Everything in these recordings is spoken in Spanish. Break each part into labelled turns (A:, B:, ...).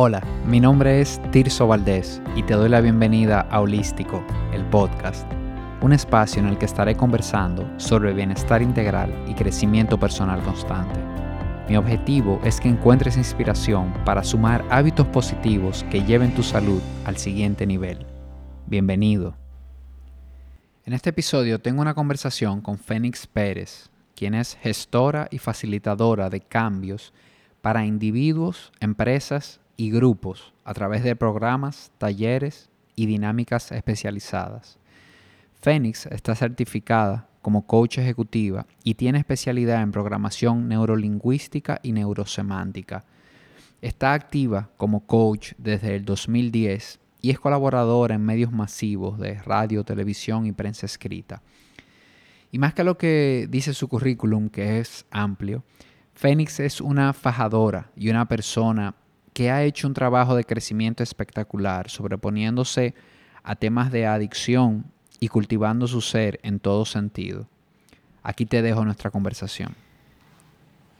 A: Hola, mi nombre es Tirso Valdés y te doy la bienvenida a Holístico, el podcast, un espacio en el que estaré conversando sobre bienestar integral y crecimiento personal constante. Mi objetivo es que encuentres inspiración para sumar hábitos positivos que lleven tu salud al siguiente nivel. Bienvenido. En este episodio tengo una conversación con Fénix Pérez, quien es gestora y facilitadora de cambios para individuos, empresas y grupos a través de programas, talleres y dinámicas especializadas. Fénix está certificada como coach ejecutiva y tiene especialidad en programación neurolingüística y neurosemántica. Está activa como coach desde el 2010 y es colaboradora en medios masivos de radio, televisión y prensa escrita. Y más que lo que dice su currículum, que es amplio, Fénix es una fajadora y una persona que ha hecho un trabajo de crecimiento espectacular, sobreponiéndose a temas de adicción y cultivando su ser en todo sentido. Aquí te dejo nuestra conversación.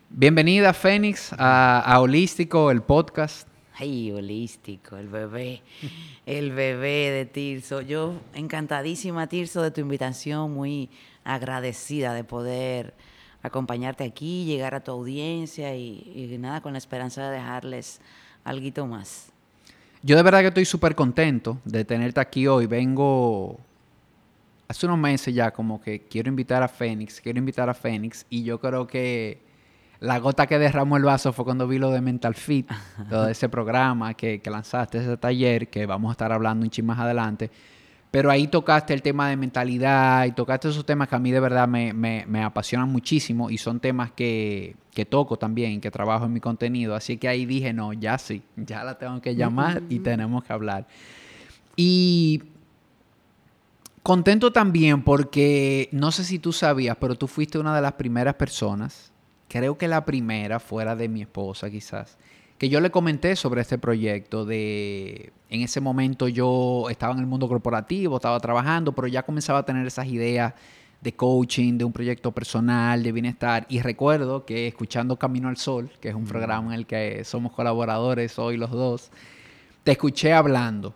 A: Bienvenida, Fénix, a, Holístico, el podcast.
B: Ay, holístico, el bebé, el bebé de Tirso. Yo encantadísima, Tirso, de tu invitación, muy agradecida de poder acompañarte aquí, llegar a tu audiencia y, nada, con la esperanza de dejarles algo más.
A: Yo de verdad que estoy súper contento de tenerte aquí hoy. Vengo hace unos meses ya como que quiero invitar a Fénix, quiero invitar a Fénix y yo creo que la gota que derramó el vaso fue cuando vi lo de Mental Fit, todo ese programa que, que lanzaste, ese taller que vamos a estar hablando un ching más adelante. Pero ahí tocaste el tema de mentalidad y tocaste esos temas que a mí de verdad me, me, apasionan muchísimo y son temas que, que, toco también, que trabajo en mi contenido. Así que ahí dije, no, ya sí, ya la tengo que llamar y tenemos que hablar. Y contento también porque no sé si tú sabías, pero tú fuiste una de las primeras personas, creo que la primera fuera de mi esposa quizás, que yo le comenté sobre este proyecto de, en ese momento yo estaba en el mundo corporativo, estaba trabajando, pero ya comenzaba a tener esas ideas de coaching, de un proyecto personal, de bienestar. Y recuerdo que escuchando Camino al Sol, que es un programa en el que somos colaboradores hoy los dos, te escuché hablando.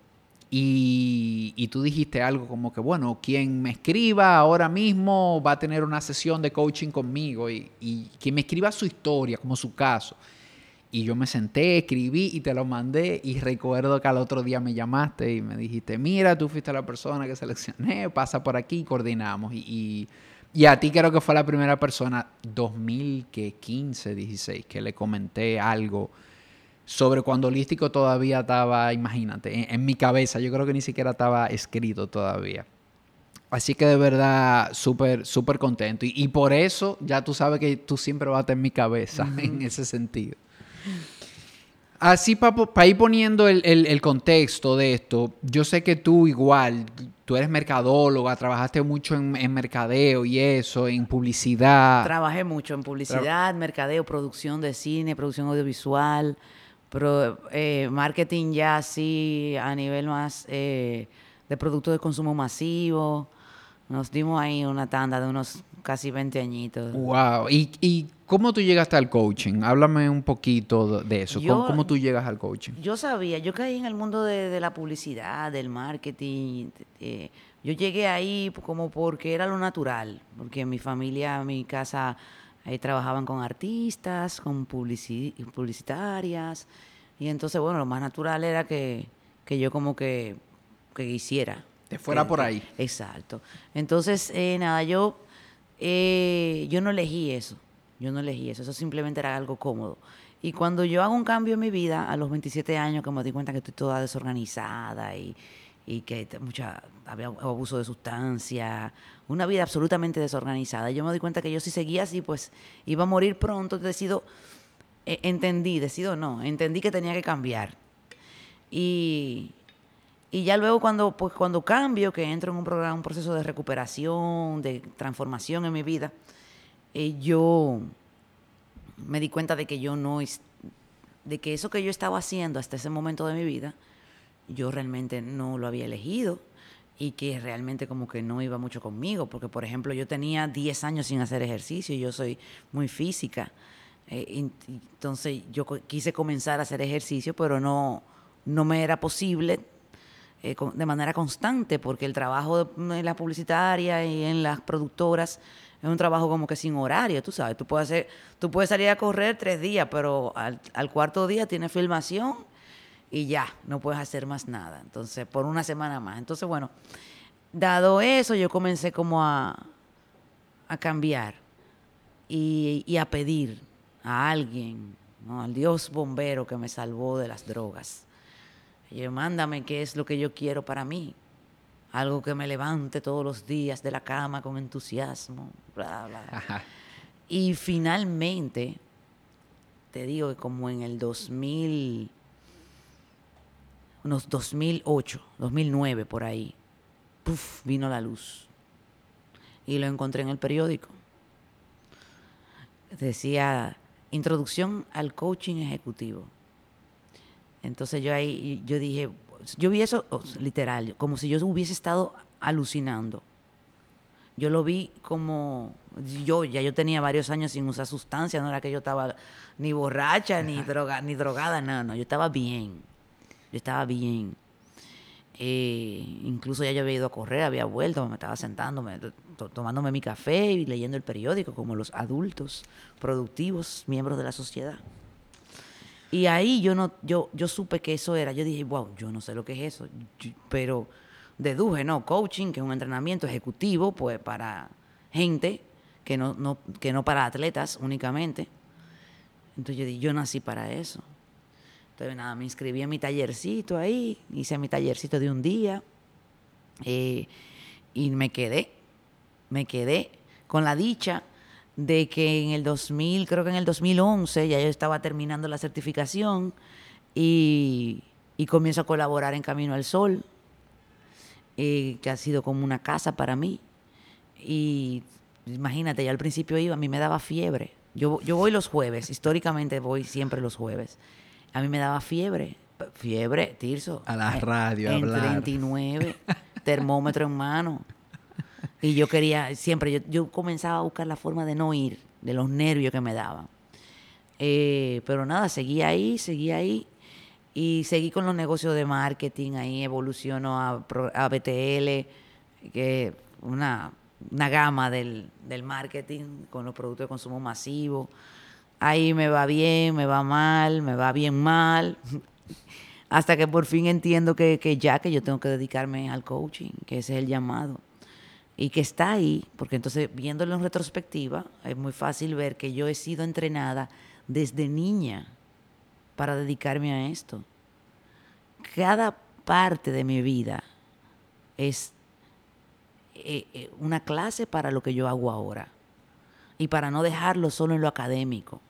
A: Y, y, tú dijiste algo como que, bueno, quien me escriba ahora mismo va a tener una sesión de coaching conmigo y, y quien me escriba su historia, como su caso. Y yo me senté, escribí y te lo mandé. Y recuerdo que al otro día me llamaste y me dijiste, mira, tú fuiste la persona que seleccioné, pasa por aquí y coordinamos. Y, y, a ti creo que fue la primera persona, 2015, 16, que le comenté algo sobre cuando Holístico todavía estaba, imagínate, en, mi cabeza. Yo creo que ni siquiera estaba escrito todavía. Así que de verdad, súper, súper contento. Y, por eso ya tú sabes que tú siempre vas a estar en mi cabeza en ese sentido. Así para ir poniendo el, contexto de esto, yo sé que tú igual, tú eres mercadóloga, trabajaste mucho en, mercadeo y eso, en publicidad.
B: Trabajé mucho en publicidad, mercadeo, producción de cine, producción audiovisual, eh, marketing ya así a nivel más eh, de productos de consumo masivo. Nos dimos ahí una tanda de unos casi 20 añitos.
A: Wow. ¿Y, y cómo tú llegaste al coaching? Háblame un poquito de eso. ¿Cómo, tú llegas al coaching?
B: Yo sabía, yo caí en el mundo de, la publicidad, del marketing. yo llegué ahí como porque era lo natural, porque mi familia, mi casa, ahí trabajaban con artistas, con publicitarias. Y entonces, bueno, lo más natural era que, que yo como que, que hiciera
A: fuera por ahí.
B: Exacto. Entonces, eh, nada, yo, eh, yo no elegí eso. Yo no elegí eso. Eso simplemente era algo cómodo. Y cuando yo hago un cambio en mi vida, a los 27 años, que me di cuenta que estoy toda desorganizada y, y que mucha, había abuso de sustancia, una vida absolutamente desorganizada. Yo me di cuenta que yo si seguía así, pues iba a morir pronto. Decido, eh, entendí, decido no, entendí que tenía que cambiar. Y, y ya luego cuando, pues, cuando cambio, que entro en un programa, un proceso de recuperación, de transformación en mi vida, eh, yo me di cuenta de que yo no, de que eso que yo estaba haciendo hasta ese momento de mi vida, yo realmente no lo había elegido y que realmente como que no iba mucho conmigo, porque por ejemplo yo tenía 10 años sin hacer ejercicio y yo soy muy física. Eh, entonces yo quise comenzar a hacer ejercicio, pero no, no me era posible eh, de manera constante, porque el trabajo en la publicitaria y en las productoras es un trabajo como que sin horario, tú sabes. Tú puedes, hacer, tú puedes salir a correr tres días, pero al, cuarto día tienes filmación y ya, no puedes hacer más nada. Entonces, por una semana más. Entonces, bueno, dado eso, yo comencé como a, a cambiar y, a pedir a alguien, al Dios bombero que me salvó de las drogas. Yo, mándame qué es lo que yo quiero para mí algo que me levante todos los días de la cama con entusiasmo, bla, bla. Y finalmente, te digo que como en el 2000, unos 2008, 2009 por ahí, puff, vino la luz. Y lo encontré en el periódico. Decía, introducción al coaching ejecutivo. Entonces yo ahí, yo dije, yo vi eso literal, como si yo hubiese estado alucinando. Yo lo vi como yo ya yo tenía varios años sin usar sustancias, no era que yo estaba ni borracha ni droga, ni drogada, no, no, yo estaba bien. Yo estaba bien. Eh, incluso ya yo había ido a correr, había vuelto, me estaba sentándome, tomándome mi café y leyendo el periódico como los adultos productivos, miembros de la sociedad. Y ahí yo no, yo, yo supe que eso era. Yo dije, wow, yo no sé lo que es eso. pero deduje, no, coaching, que es un entrenamiento ejecutivo, pues para gente, que no, no, que no para atletas únicamente. Entonces yo dije, yo nací para eso. Entonces nada, me inscribí en mi tallercito ahí, hice mi tallercito de un día eh, y me quedé, me quedé con la dicha de que en el 2000, creo que en el 2011, ya yo estaba terminando la certificación y, comienzo a colaborar en Camino al Sol, eh, que ha sido como una casa para mí. Y imagínate, ya al principio iba, a mí me daba fiebre. Yo, yo voy los jueves, históricamente voy siempre los jueves. A mí me daba fiebre, fiebre, Tirso.
A: A la radio,
B: en
A: hablar.
B: 39, termómetro en mano. Y yo quería, siempre, yo, yo, comenzaba a buscar la forma de no ir, de los nervios que me daban. Eh, pero nada, seguí ahí, seguí ahí. Y seguí con los negocios de marketing, ahí evoluciono a, a BTL, que una, una gama del, del marketing con los productos de consumo masivo. Ahí me va bien, me va mal, me va bien mal. Hasta que por fin entiendo que, que ya que yo tengo que dedicarme al coaching, que ese es el llamado y que está ahí, porque entonces viéndolo en retrospectiva, es muy fácil ver que yo he sido entrenada desde niña para dedicarme a esto. Cada parte de mi vida es eh, eh, una clase para lo que yo hago ahora y para no dejarlo solo en lo académico.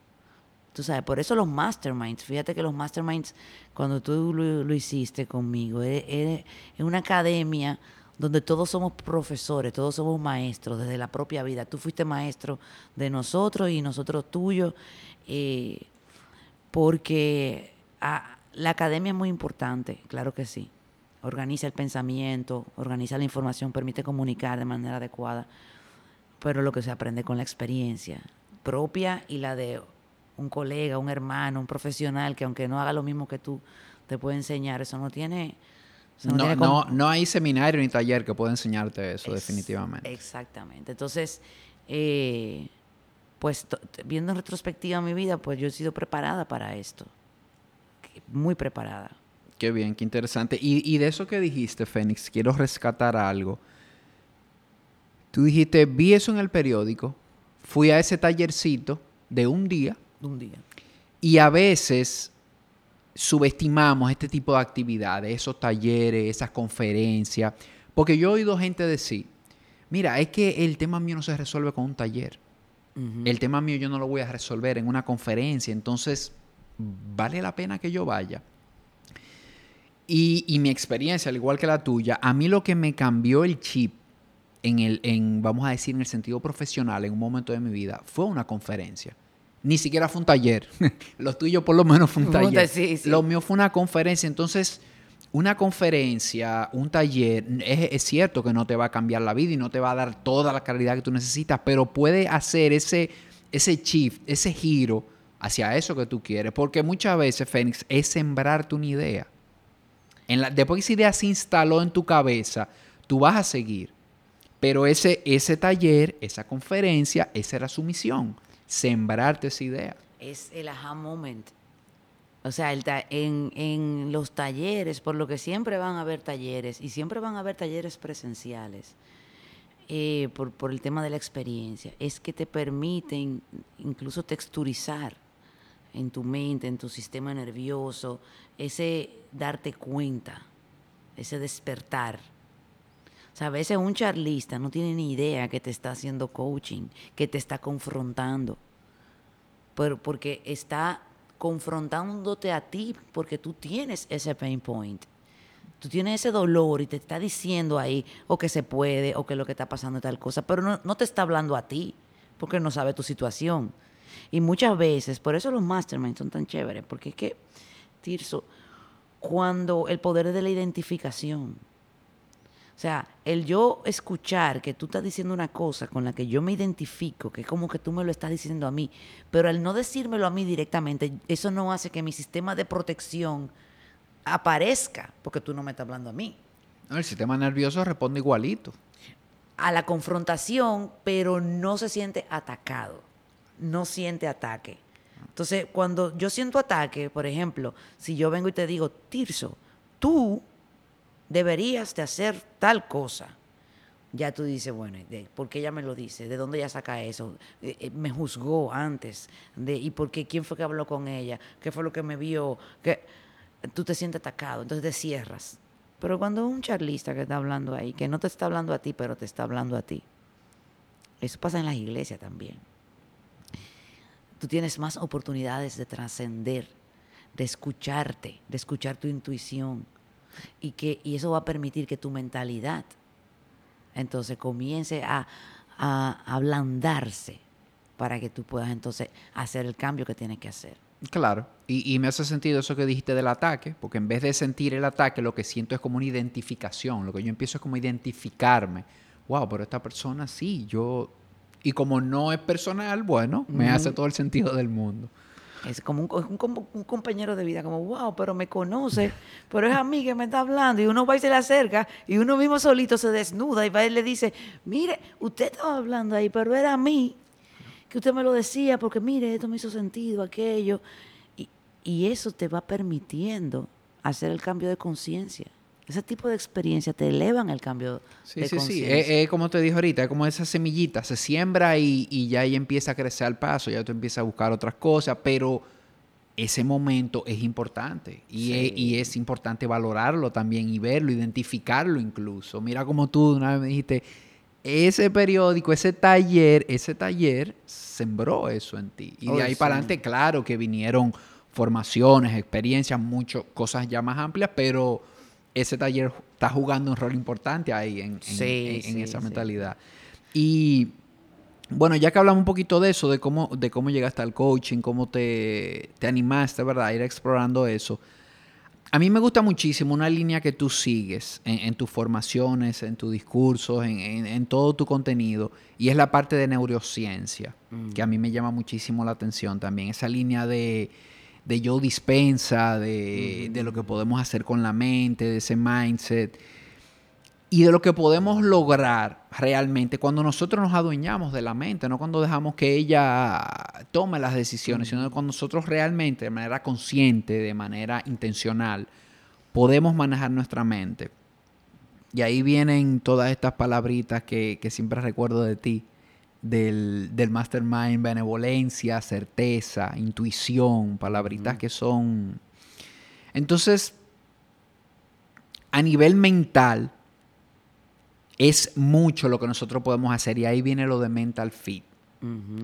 B: Tú sabes, por eso los masterminds, fíjate que los masterminds, cuando tú lo, hiciste conmigo, es una academia donde todos somos profesores, todos somos maestros desde la propia vida. Tú fuiste maestro de nosotros y nosotros tuyos, eh, porque ah, la academia es muy importante, claro que sí. Organiza el pensamiento, organiza la información, permite comunicar de manera adecuada, pero lo que se aprende con la experiencia propia y la de un colega, un hermano, un profesional que aunque no haga lo mismo que tú, te puede enseñar, eso no tiene
A: no, no, no, hay seminario ni taller que pueda enseñarte eso, definitivamente.
B: Exactamente. Entonces, eh, pues viendo en retrospectiva mi vida, pues yo he sido preparada para esto. Muy preparada.
A: Qué bien, qué interesante. Y, y de eso que dijiste, Fénix, quiero rescatar algo. Tú dijiste, vi eso en el periódico, fui a ese tallercito de un día.
B: De un día.
A: Y a veces subestimamos este tipo de actividades, esos talleres, esas conferencias, porque yo he oído gente decir, mira, es que el tema mío no se resuelve con un taller. El tema mío yo no lo voy a resolver en una conferencia, entonces vale la pena que yo vaya. Y, y, mi experiencia, al igual que la tuya, a mí lo que me cambió el chip en el, en, vamos a decir, en el sentido profesional en un momento de mi vida, fue una conferencia. Ni siquiera fue un taller. lo tuyo por lo menos fue un taller. Lo mío fue una conferencia. Entonces, una conferencia, un taller, es, cierto que no te va a cambiar la vida y no te va a dar toda la calidad que tú necesitas, pero puede hacer ese, ese shift, ese giro hacia eso que tú quieres. Porque muchas veces, Fénix, es sembrarte una idea. En la, después que esa idea se instaló en tu cabeza, tú vas a seguir. Pero ese, ese taller, esa conferencia, esa era su misión, sembrarte esa idea.
B: Es el aha moment. O sea, el en, en los talleres, por lo que siempre van a haber talleres, y siempre van a haber talleres presenciales, eh, por, por, el tema de la experiencia, es que te permiten incluso texturizar en tu mente, en tu sistema nervioso, ese darte cuenta, ese despertar. O sea, a veces un charlista no tiene ni idea que te está haciendo coaching, que te está confrontando, pero porque está confrontándote a ti porque tú tienes ese pain point. Tú tienes ese dolor y te está diciendo ahí o que se puede o que lo que está pasando es tal cosa, pero no, no te está hablando a ti porque no sabe tu situación. Y muchas veces, por eso los masterminds son tan chéveres, porque es que, Tirso, cuando el poder de la identificación, sea, el yo escuchar que tú estás diciendo una cosa con la que yo me identifico, que es como que tú me lo estás diciendo a mí, pero al no decírmelo a mí directamente, eso no hace que mi sistema de protección aparezca, porque tú no me estás hablando a mí.
A: el sistema nervioso responde igualito.
B: A la confrontación, pero no se siente atacado no siente ataque. Entonces, cuando yo siento ataque, por ejemplo, si yo vengo y te digo, Tirso, tú deberías de hacer tal cosa, ya tú dices, bueno, ¿por qué ella me lo dice? ¿De dónde ella saca eso? Eh, eh, me juzgó antes. De, ¿Y por qué? ¿Quién fue que habló con ella? ¿Qué fue lo que me vio? Tú te sientes atacado, entonces te cierras. Pero cuando un charlista que está hablando ahí, que no te está hablando a ti, pero te está hablando a ti, eso pasa en las iglesias también tú tienes más oportunidades de trascender, de escucharte, de escuchar tu intuición. Y, que, y eso va a permitir que tu mentalidad entonces comience a, a ablandarse para que tú puedas entonces hacer el cambio que tienes que hacer.
A: Claro, y, y, me hace sentido eso que dijiste del ataque, porque en vez de sentir el ataque, lo que siento es como una identificación, lo que yo empiezo es como identificarme. Wow, pero esta persona sí, yo y como no es personal, bueno, me hace todo el sentido del mundo.
B: Es como un, compañero de vida, como, wow, pero me conoce, pero es a mí que me está hablando. Y uno va y se le acerca, y uno mismo solito se desnuda y va y le dice, mire, usted estaba hablando ahí, pero era a mí, que usted me lo decía, porque mire, esto me hizo sentido, aquello. Y, y eso te va permitiendo hacer el cambio de conciencia. Ese tipo de experiencia te elevan el cambio
A: sí,
B: de
A: Sí, sí, es, como te dije ahorita, es como esa semillita, se siembra y, y ya ahí empieza a crecer al paso, ya tú empiezas a buscar otras cosas, pero ese momento es importante y, es, y, es, importante valorarlo también y verlo, identificarlo incluso. Mira como tú una vez me dijiste, ese periódico, ese taller, ese taller sembró eso en ti. Y de ahí para adelante, claro que vinieron formaciones, experiencias, muchas cosas ya más amplias, pero ese taller está jugando un rol importante ahí en, esa mentalidad. Y bueno, ya que hablamos un poquito de eso, de cómo, de cómo llegaste al coaching, cómo te, te animaste, ¿verdad? A ir explorando eso. A mí me gusta muchísimo una línea que tú sigues en, tus formaciones, en tus discursos, en, todo tu contenido, y es la parte de neurociencia, que a mí me llama muchísimo la atención también. Esa línea de, de yo dispensa, de, lo que podemos hacer con la mente, de ese mindset. Y de lo que podemos lograr realmente cuando nosotros nos adueñamos de la mente, no cuando dejamos que ella tome las decisiones, sino cuando nosotros realmente, de manera consciente, de manera intencional, podemos manejar nuestra mente. Y ahí vienen todas estas palabritas que, que siempre recuerdo de ti, del, del mastermind, benevolencia, certeza, intuición, palabritas que son... Entonces, a nivel mental, es mucho lo que nosotros podemos hacer y ahí viene lo de mental fit.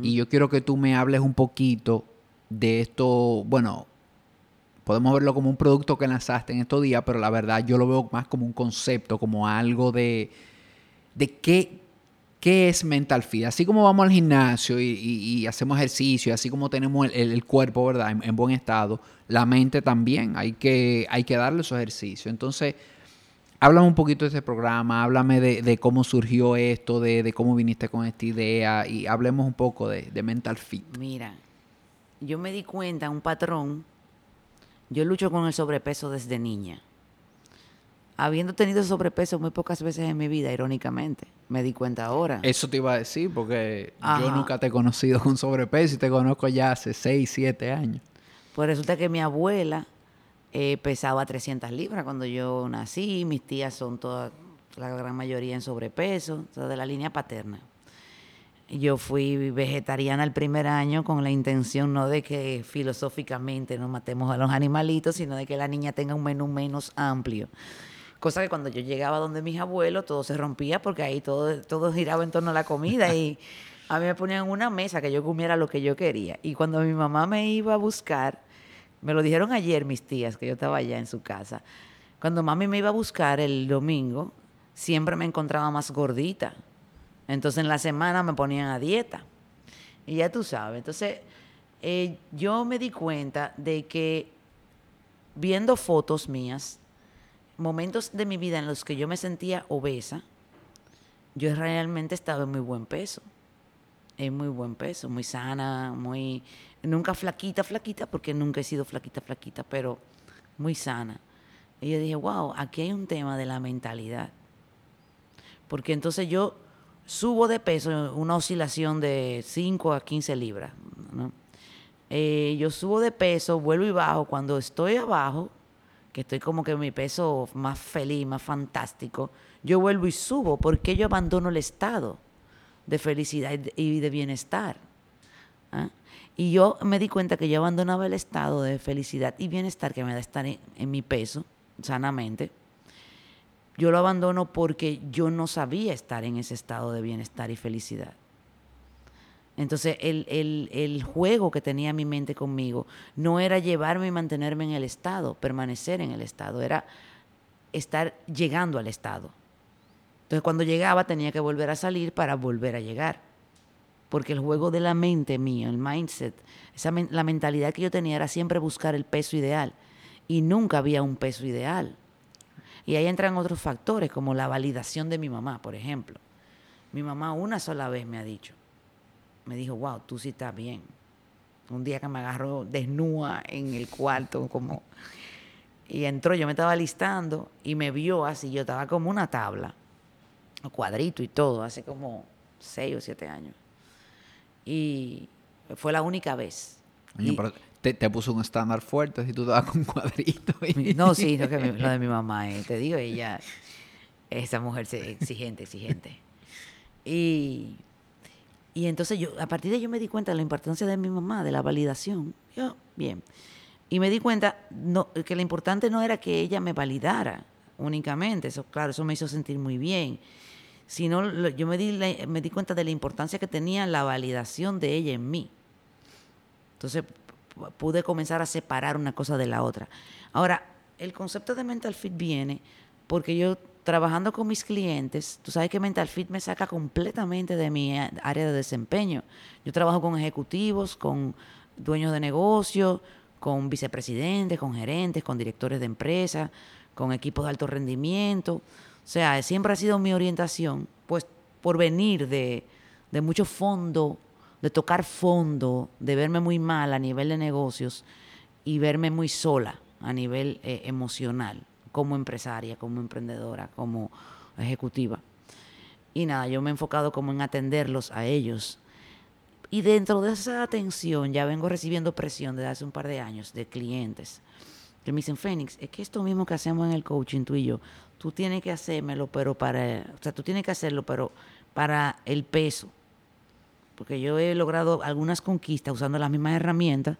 A: Y yo quiero que tú me hables un poquito de esto, bueno, podemos verlo como un producto que lanzaste en estos días, pero la verdad yo lo veo más como un concepto, como algo de, de qué, ¿Qué es mental fit? Así como vamos al gimnasio y, hacemos ejercicio, así como tenemos el, cuerpo, ¿verdad? En, buen estado, la mente también. Hay que, hay que darle esos ejercicios. Entonces, háblame un poquito de este programa, háblame de, cómo surgió esto, de, cómo viniste con esta idea y hablemos un poco de, mental fit.
B: Mira, yo me di cuenta, un patrón, yo lucho con el sobrepeso desde niña. Habiendo tenido sobrepeso muy pocas veces en mi vida, irónicamente, me di cuenta ahora.
A: Eso te iba a decir, porque yo nunca te he conocido con sobrepeso y te conozco ya hace 6, 7 años.
B: Pues resulta que mi abuela eh, pesaba 300 libras cuando yo nací, mis tías son todas, la gran mayoría en sobrepeso, de la línea paterna. Yo fui vegetariana el primer año con la intención no de que filosóficamente no matemos a los animalitos, sino de que la niña tenga un menú menos amplio. Cosa que cuando yo llegaba donde mis abuelos todo se rompía porque ahí todo, todo giraba en torno a la comida y a mí me ponían una mesa que yo comiera lo que yo quería. Y cuando mi mamá me iba a buscar, me lo dijeron ayer mis tías, que yo estaba allá en su casa, cuando mami me iba a buscar el domingo, siempre me encontraba más gordita entonces en la semana me ponían a dieta. Y ya tú sabes. Entonces eh, yo me di cuenta de que viendo fotos mías, momentos de mi vida en los que yo me sentía obesa, yo realmente estaba en muy buen peso. En muy buen peso, muy sana, muy... Nunca flaquita, flaquita, porque nunca he sido flaquita, flaquita, pero muy sana. Y yo dije, wow, aquí hay un tema de la mentalidad. Porque entonces yo subo de peso, una oscilación de 5 a 15 libras. Eh, yo subo de peso, vuelvo y bajo. Cuando estoy abajo, estoy como que mi peso más feliz, más fantástico, yo vuelvo y subo porque yo abandono el estado de felicidad y de bienestar. ¿ah? Y yo me di cuenta que yo abandonaba el estado de felicidad y bienestar que me da estar en mi peso sanamente yo lo abandono porque yo no sabía estar en ese estado de bienestar y felicidad. Entonces, el, juego que tenía mi mente conmigo no era llevarme y mantenerme en el estado, permanecer en el estado, era estar llegando al estado. Entonces, cuando llegaba tenía que volver a salir para volver a llegar. Porque el juego de la mente mía, el mindset, esa, la mentalidad que yo tenía era siempre buscar el peso ideal. Y nunca había un peso ideal. Y ahí entran otros factores, como la validación de mi mamá, por ejemplo. Mi mamá una sola vez me ha dicho, me dijo, wow, tú sí estás bien. Un día que me agarró desnuda en el cuarto, como... Y entró, yo me estaba listando y me vio así, yo estaba como una tabla, un cuadrito y todo, hace como seis o siete años. Y fue la única vez
A: te, puso un estándar fuerte si tú dabas con un cuadrito.
B: No, sí, lo, que lo de mi mamá, eh, te digo, ella, esa mujer exigente, exigente. Y, y entonces yo, a partir de ahí me di cuenta de la importancia de mi mamá, de la validación. Yo, bien. Y me di cuenta no, que lo importante no era que ella me validara únicamente, eso claro, eso me hizo sentir muy bien, sino yo me di, me di cuenta de la importancia que tenía la validación de ella en mí. Entonces, pude comenzar a separar una cosa de la otra. Ahora, el concepto de mental fit viene porque yo trabajando con mis clientes, tú sabes que mental fit me saca completamente de mi área de desempeño. Yo trabajo con ejecutivos, con dueños de negocios, con vicepresidentes, con gerentes, con directores de empresas, con equipos de alto rendimiento. O sea, siempre ha sido mi orientación, pues por venir de, de mucho fondo de tocar fondo, de verme muy mal a nivel de negocios y verme muy sola a nivel eh, emocional, como empresaria, como emprendedora, como ejecutiva. Y nada, yo me he enfocado como en atenderlos a ellos. Y dentro de esa atención ya vengo recibiendo presión desde hace un par de años de clientes que me dicen, Fénix, es que esto mismo que hacemos en el coaching tú y yo, tú tienes que hacérmelo, pero para, o sea, tú tienes que hacerlo, pero para el peso porque yo he logrado algunas conquistas usando las mismas herramientas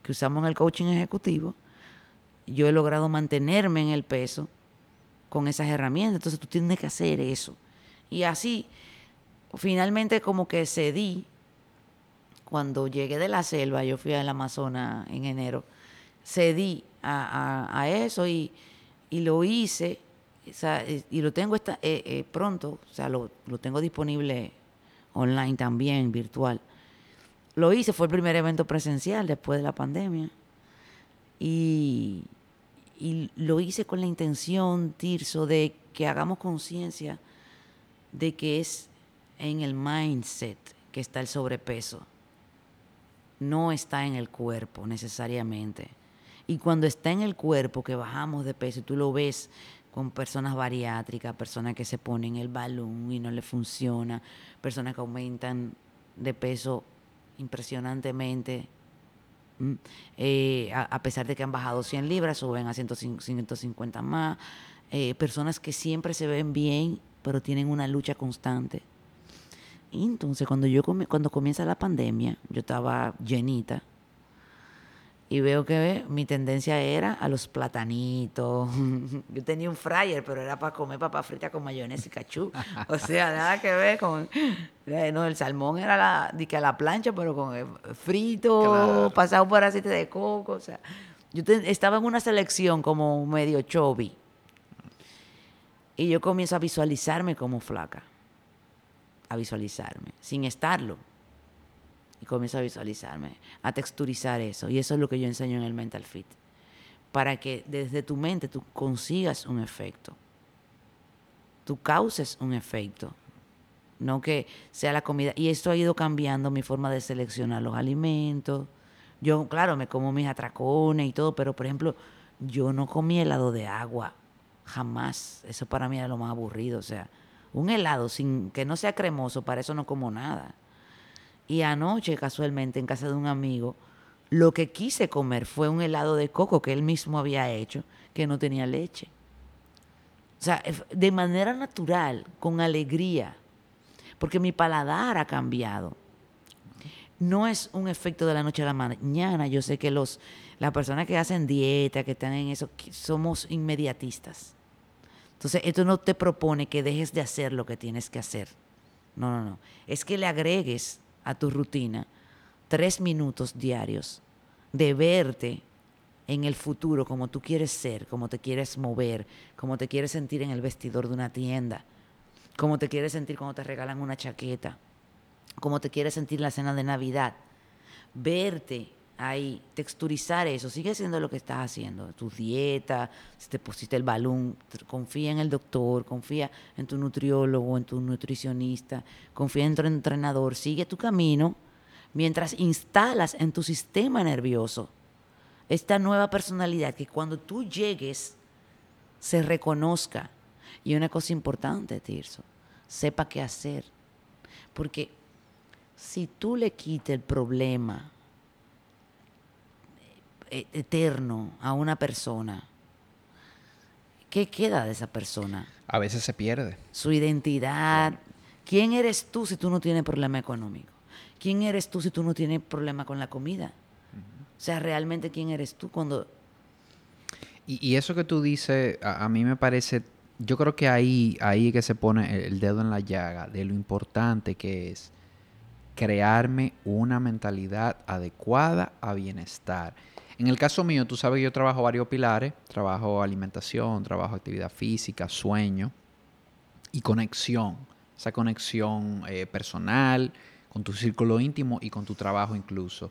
B: que usamos en el coaching ejecutivo. Yo he logrado mantenerme en el peso con esas herramientas. Entonces tú tienes que hacer eso. Y así, finalmente como que cedí. Cuando llegué de la selva, yo fui al Amazonas en enero, cedí a, eso y, lo hice. y lo tengo esta, eh, eh, pronto, o sea, lo, lo tengo disponible online también, virtual. Lo hice, fue el primer evento presencial después de la pandemia. Y, y lo hice con la intención, Tirso, de que hagamos conciencia de que es en el mindset que está el sobrepeso. no está en el cuerpo necesariamente. Y cuando está en el cuerpo, que bajamos de peso, y tú lo ves con personas bariátricas, personas que se ponen el balón y no le funciona, personas que aumentan de peso impresionantemente, eh, a, pesar de que han bajado 100 libras, suben a 150 más, eh, personas que siempre se ven bien, pero tienen una lucha constante. Y entonces cuando yo cuando comienza la pandemia, yo estaba llenita, y veo que mi tendencia era a los platanitos. Yo tenía un fryer, pero era para comer papa frita con mayonesa y cachú. O sea, nada que ver con... Eh, no, el salmón era la, que a la plancha, pero con eh, frito, pasado por aceite de coco. O sea, yo estaba en una selección como medio chubby. Y yo comienzo a visualizarme como flaca. A visualizarme, sin estarlo y comienzo a visualizarme, a texturizar eso. Y eso es lo que yo enseño en el Mental Fit. Para que desde tu mente tú consigas un efecto. Tú causes un efecto. No que sea la comida. Y esto ha ido cambiando mi forma de seleccionar los alimentos. Yo, claro, me como mis atracones y todo, pero por ejemplo, yo no comí helado de agua. Jamás. Eso para mí era lo más aburrido. O sea, un helado sin que no sea cremoso, para eso no como nada. Y anoche, casualmente, en casa de un amigo, lo que quise comer fue un helado de coco que él mismo había hecho, que no tenía leche. O sea, de manera natural, con alegría, porque mi paladar ha cambiado. No es un efecto de la noche a la mañana. Yo sé que los, las personas que hacen dieta, que están en eso, somos inmediatistas. Entonces, esto no te propone que dejes de hacer lo que tienes que hacer. No, no, no. Es que le agregues a tu rutina tres minutos diarios de verte en el futuro como tú quieres ser, como te quieres mover, como te quieres sentir en el vestidor de una tienda, como te quieres sentir cuando te regalan una chaqueta, como te quieres sentir la cena de Navidad. Verte ahí, texturizar eso, sigue siendo lo que estás haciendo, tu dieta, si te pusiste el balón, confía en el doctor, confía en tu nutriólogo, en tu nutricionista, confía en tu entrenador, sigue tu camino mientras instalas en tu sistema nervioso esta nueva personalidad que cuando tú llegues se reconozca. Y una cosa importante, Tirso, sepa qué hacer. Porque si tú le quites el problema eterno a una persona, ¿qué queda de esa persona?
A: A veces se pierde.
B: Su identidad. ¿Quién eres tú si tú no tienes problema económico? ¿Quién eres tú si tú no tienes problema con la comida? O sea, realmente quién eres tú cuando...
A: Y, eso que tú dices, a, mí me parece, yo creo que ahí, ahí que se pone el dedo en la llaga de lo importante que es crearme una mentalidad adecuada a bienestar. En el caso mío, tú sabes que yo trabajo varios pilares, trabajo alimentación, trabajo actividad física, sueño y conexión, esa conexión eh, personal, con tu círculo íntimo y con tu trabajo incluso.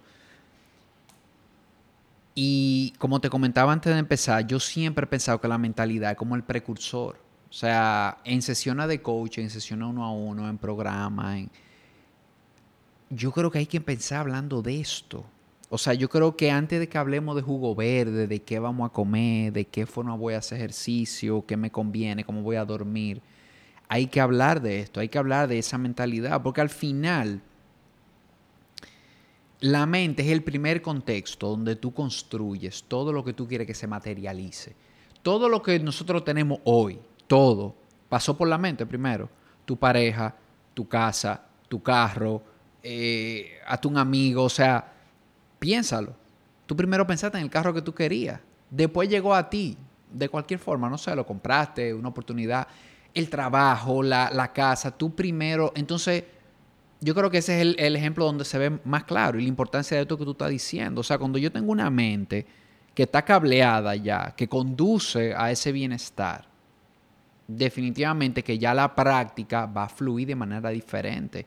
A: Y como te comentaba antes de empezar, yo siempre he pensado que la mentalidad es como el precursor. O sea, en sesiones de coaching, en sesiones uno a uno, en programa, en... yo creo que hay que empezar hablando de esto. O sea, yo creo que antes de que hablemos de jugo verde, de qué vamos a comer, de qué forma voy a hacer ejercicio, qué me conviene, cómo voy a dormir, hay que hablar de esto, hay que hablar de esa mentalidad, porque al final la mente es el primer contexto donde tú construyes todo lo que tú quieres que se materialice. Todo lo que nosotros tenemos hoy, todo, pasó por la mente primero. Tu pareja, tu casa, tu carro, eh, a tu amigo, o sea, Piénsalo. Tú primero pensaste en el carro que tú querías. Después llegó a ti, de cualquier forma, no sé, lo compraste, una oportunidad, el trabajo, la, casa, tú primero. Entonces, yo creo que ese es el, el, ejemplo donde se ve más claro y la importancia de esto que tú estás diciendo. O sea, cuando yo tengo una mente que está cableada ya, que conduce a ese bienestar, definitivamente que ya la práctica va a fluir de manera diferente.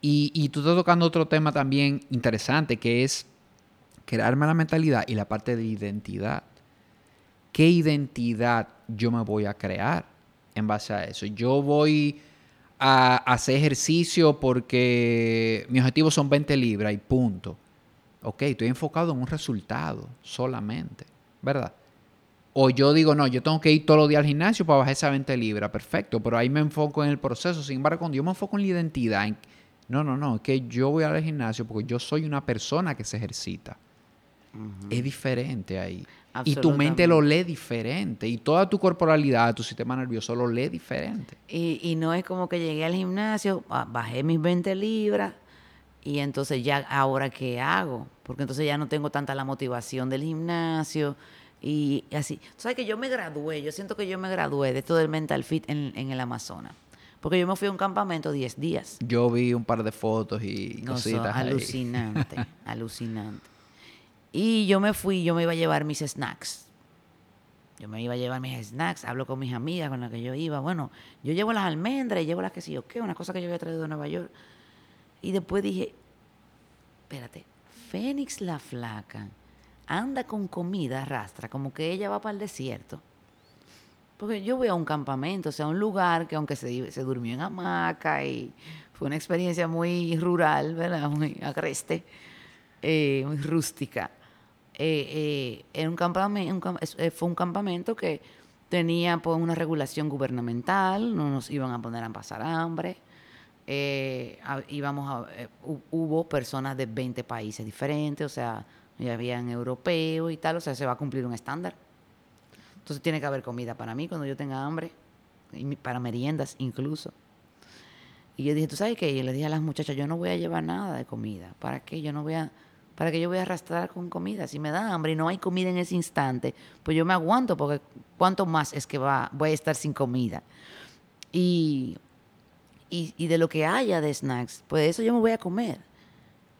A: Y, y tú estás tocando otro tema también interesante, que es crearme la mentalidad y la parte de identidad. ¿Qué identidad yo me voy a crear en base a eso? Yo voy a hacer ejercicio porque mis objetivos son 20 libras y punto. Ok, estoy enfocado en un resultado solamente, ¿verdad? O yo digo, no, yo tengo que ir todos los días al gimnasio para bajar esa 20 libras, perfecto, pero ahí me enfoco en el proceso. Sin embargo, cuando yo me enfoco en la identidad, no, no, no, es que yo voy al gimnasio porque yo soy una persona que se ejercita. Es diferente ahí. Y tu mente lo lee diferente. Y toda tu corporalidad, tu sistema nervioso lo lee diferente.
B: Y, y no es como que llegué al gimnasio, bajé mis 20 libras y entonces ya, ¿ahora qué hago? Porque entonces ya no tengo tanta la motivación del gimnasio y así. Tú sabes que yo me gradué, yo siento que yo me gradué de todo el mental fit en, en el Amazonas. Porque yo me fui a un campamento 10 días.
A: Yo vi un par de fotos y cositas.
B: alucinante, alucinante. Y yo me fui, yo me iba a llevar mis snacks. Yo me iba a llevar mis snacks, hablo con mis amigas con las que yo iba. Bueno, yo llevo las almendras y llevo las que sí o qué, una cosa que yo había traído de Nueva York. Y después dije, espérate, Fénix la flaca anda con comida rastra, como que ella va para el desierto. Porque yo voy a un campamento, o sea, un lugar que aunque se, se durmió en hamaca y fue una experiencia muy rural, ¿verdad? Muy agreste, eh, muy rústica eh, eh un campamento, eh, fue un campamento que tenía pues, una regulación gubernamental, no nos iban a poner a pasar hambre. Eh, íbamos hubo personas de 20 países diferentes, o sea, ya habían europeos y tal, o sea, se va a cumplir un estándar. Entonces tiene que haber comida para mí cuando yo tenga hambre, para meriendas incluso. Y yo dije, ¿tú sabes qué? Y le dije a las muchachas, yo no voy a llevar nada de comida. ¿Para qué? Yo no voy a ¿Para que yo voy a arrastrar con comida? Si me da hambre y no hay comida en ese instante, pues yo me aguanto porque cuánto más es que va, voy a estar sin comida. Y, y, de lo que haya de snacks, pues eso yo me voy a comer.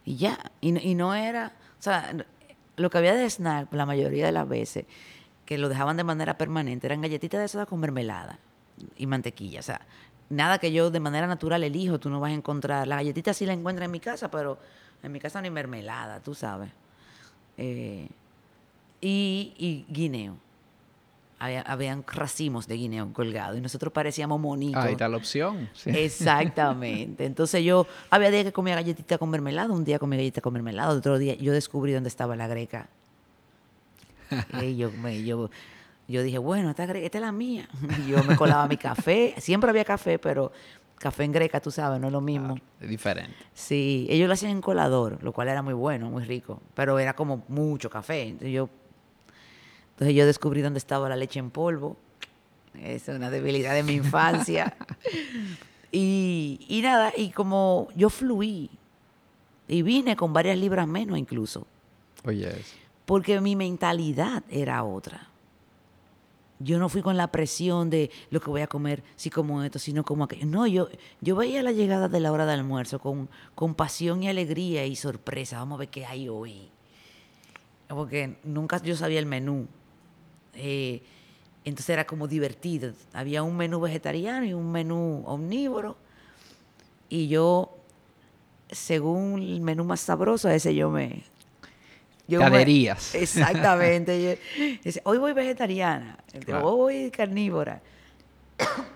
B: Y ya. Y, no era, o sea, lo que había de snack la mayoría de las veces, que lo dejaban de manera permanente, eran galletitas de soda con mermelada y mantequilla. O sea, nada que yo de manera natural elijo, tú no vas a encontrar. La galletita sí la encuentras en mi casa, pero en mi casa ni mermelada, tú sabes. Eh, y, guineo. habían racimos de guineo colgado y nosotros parecíamos monitos.
A: Ahí está la opción.
B: Exactamente. Entonces yo había días que comía galletita con mermelada, un día comía galletita con mermelada, otro día yo descubrí dónde estaba la greca. y yo, yo, yo dije, bueno, esta, esta es la mía. Y yo me colaba mi café. Siempre había café, pero café en greca, tú sabes, no es lo mismo.
A: es diferente.
B: Sí, ellos lo hacían en colador, lo cual era muy bueno, muy rico, pero era como mucho café. Entonces yo, entonces yo descubrí dónde estaba la leche en polvo. Es una debilidad de mi infancia. y, y nada, y como yo fluí y vine con varias libras menos incluso.
A: Oye.
B: Porque mi mentalidad era otra. Yo no fui con la presión de lo que voy a comer, si como esto, si no como aquello. No, yo, yo veía la llegada de la hora de almuerzo con, con pasión y alegría y sorpresa. Vamos a ver qué hay hoy. Porque nunca yo sabía el menú. Eh, entonces era como divertido. Había un menú vegetariano y un menú omnívoro. Y yo, según el menú más sabroso, a ese yo me,
A: Caderías.
B: exactamente. hoy voy vegetariana, hoy voy carnívora.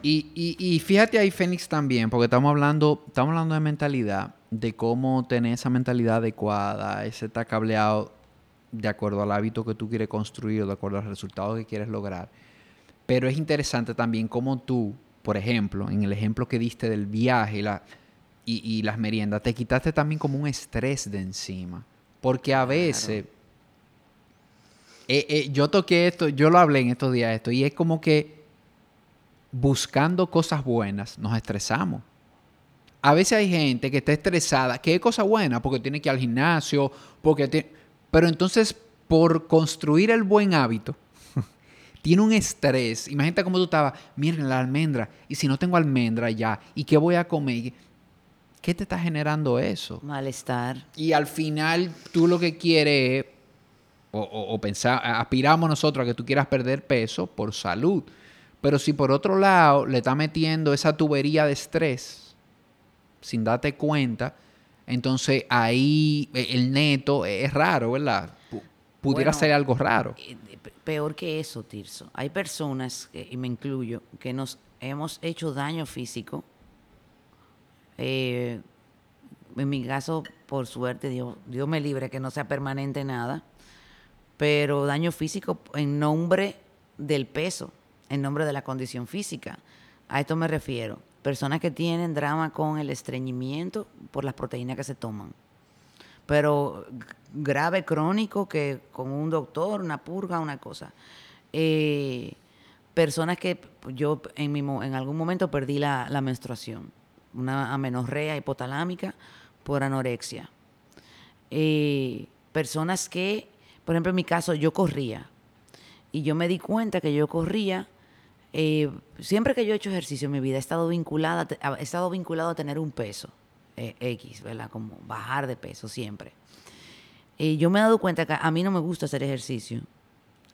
A: Y, fíjate ahí, Fénix, también, porque estamos hablando, estamos hablando de mentalidad, de cómo tener esa mentalidad adecuada, ese está cableado de acuerdo al hábito que tú quieres construir, de acuerdo al resultado que quieres lograr. Pero es interesante también cómo tú, por ejemplo, en el ejemplo que diste del viaje y, la, y las meriendas, te quitaste también como un estrés de encima. Porque a veces, eh, eh, yo toqué esto, yo lo hablé en estos días esto, y es como que buscando cosas buenas nos estresamos. A veces hay gente que está estresada, que es cosa buena, porque tiene que ir al gimnasio, porque pero entonces por construir el buen hábito, tiene un estrés. Imagínate cómo tú estabas, miren la almendra, y si no tengo almendra ya, ¿y qué voy a comer? ¿Qué te está generando eso?
B: Malestar.
A: Y al final tú lo que quieres, o, o, pensar, aspiramos nosotros a que tú quieras perder peso por salud. Pero si por otro lado le está metiendo esa tubería de estrés sin darte cuenta, entonces ahí eh, el neto es raro, ¿verdad? Pudiera ser algo raro. Eh,
B: peor que eso, Tirso. Hay personas, y me incluyo, que nos hemos hecho daño físico eh, en mi caso, por suerte, Dios, me libre que no sea permanente nada, pero daño físico en nombre del peso, en nombre de la condición física. A esto me refiero. Personas que tienen drama con el estreñimiento por las proteínas que se toman. Pero grave, crónico, que con un doctor, una purga, una cosa. Eh, personas que yo en, mi, en algún momento perdí la menstruación. Una amenorrea hipotalámica por anorexia. Eh, personas que, por ejemplo, en mi caso, yo corría. Y yo me di cuenta que yo corría eh, siempre que yo he hecho ejercicio en mi vida, he estado vinculada, he estado vinculado a tener un peso eh, X, ¿verdad? Como bajar de peso siempre. Y yo me he dado cuenta que a mí no me gusta hacer ejercicio.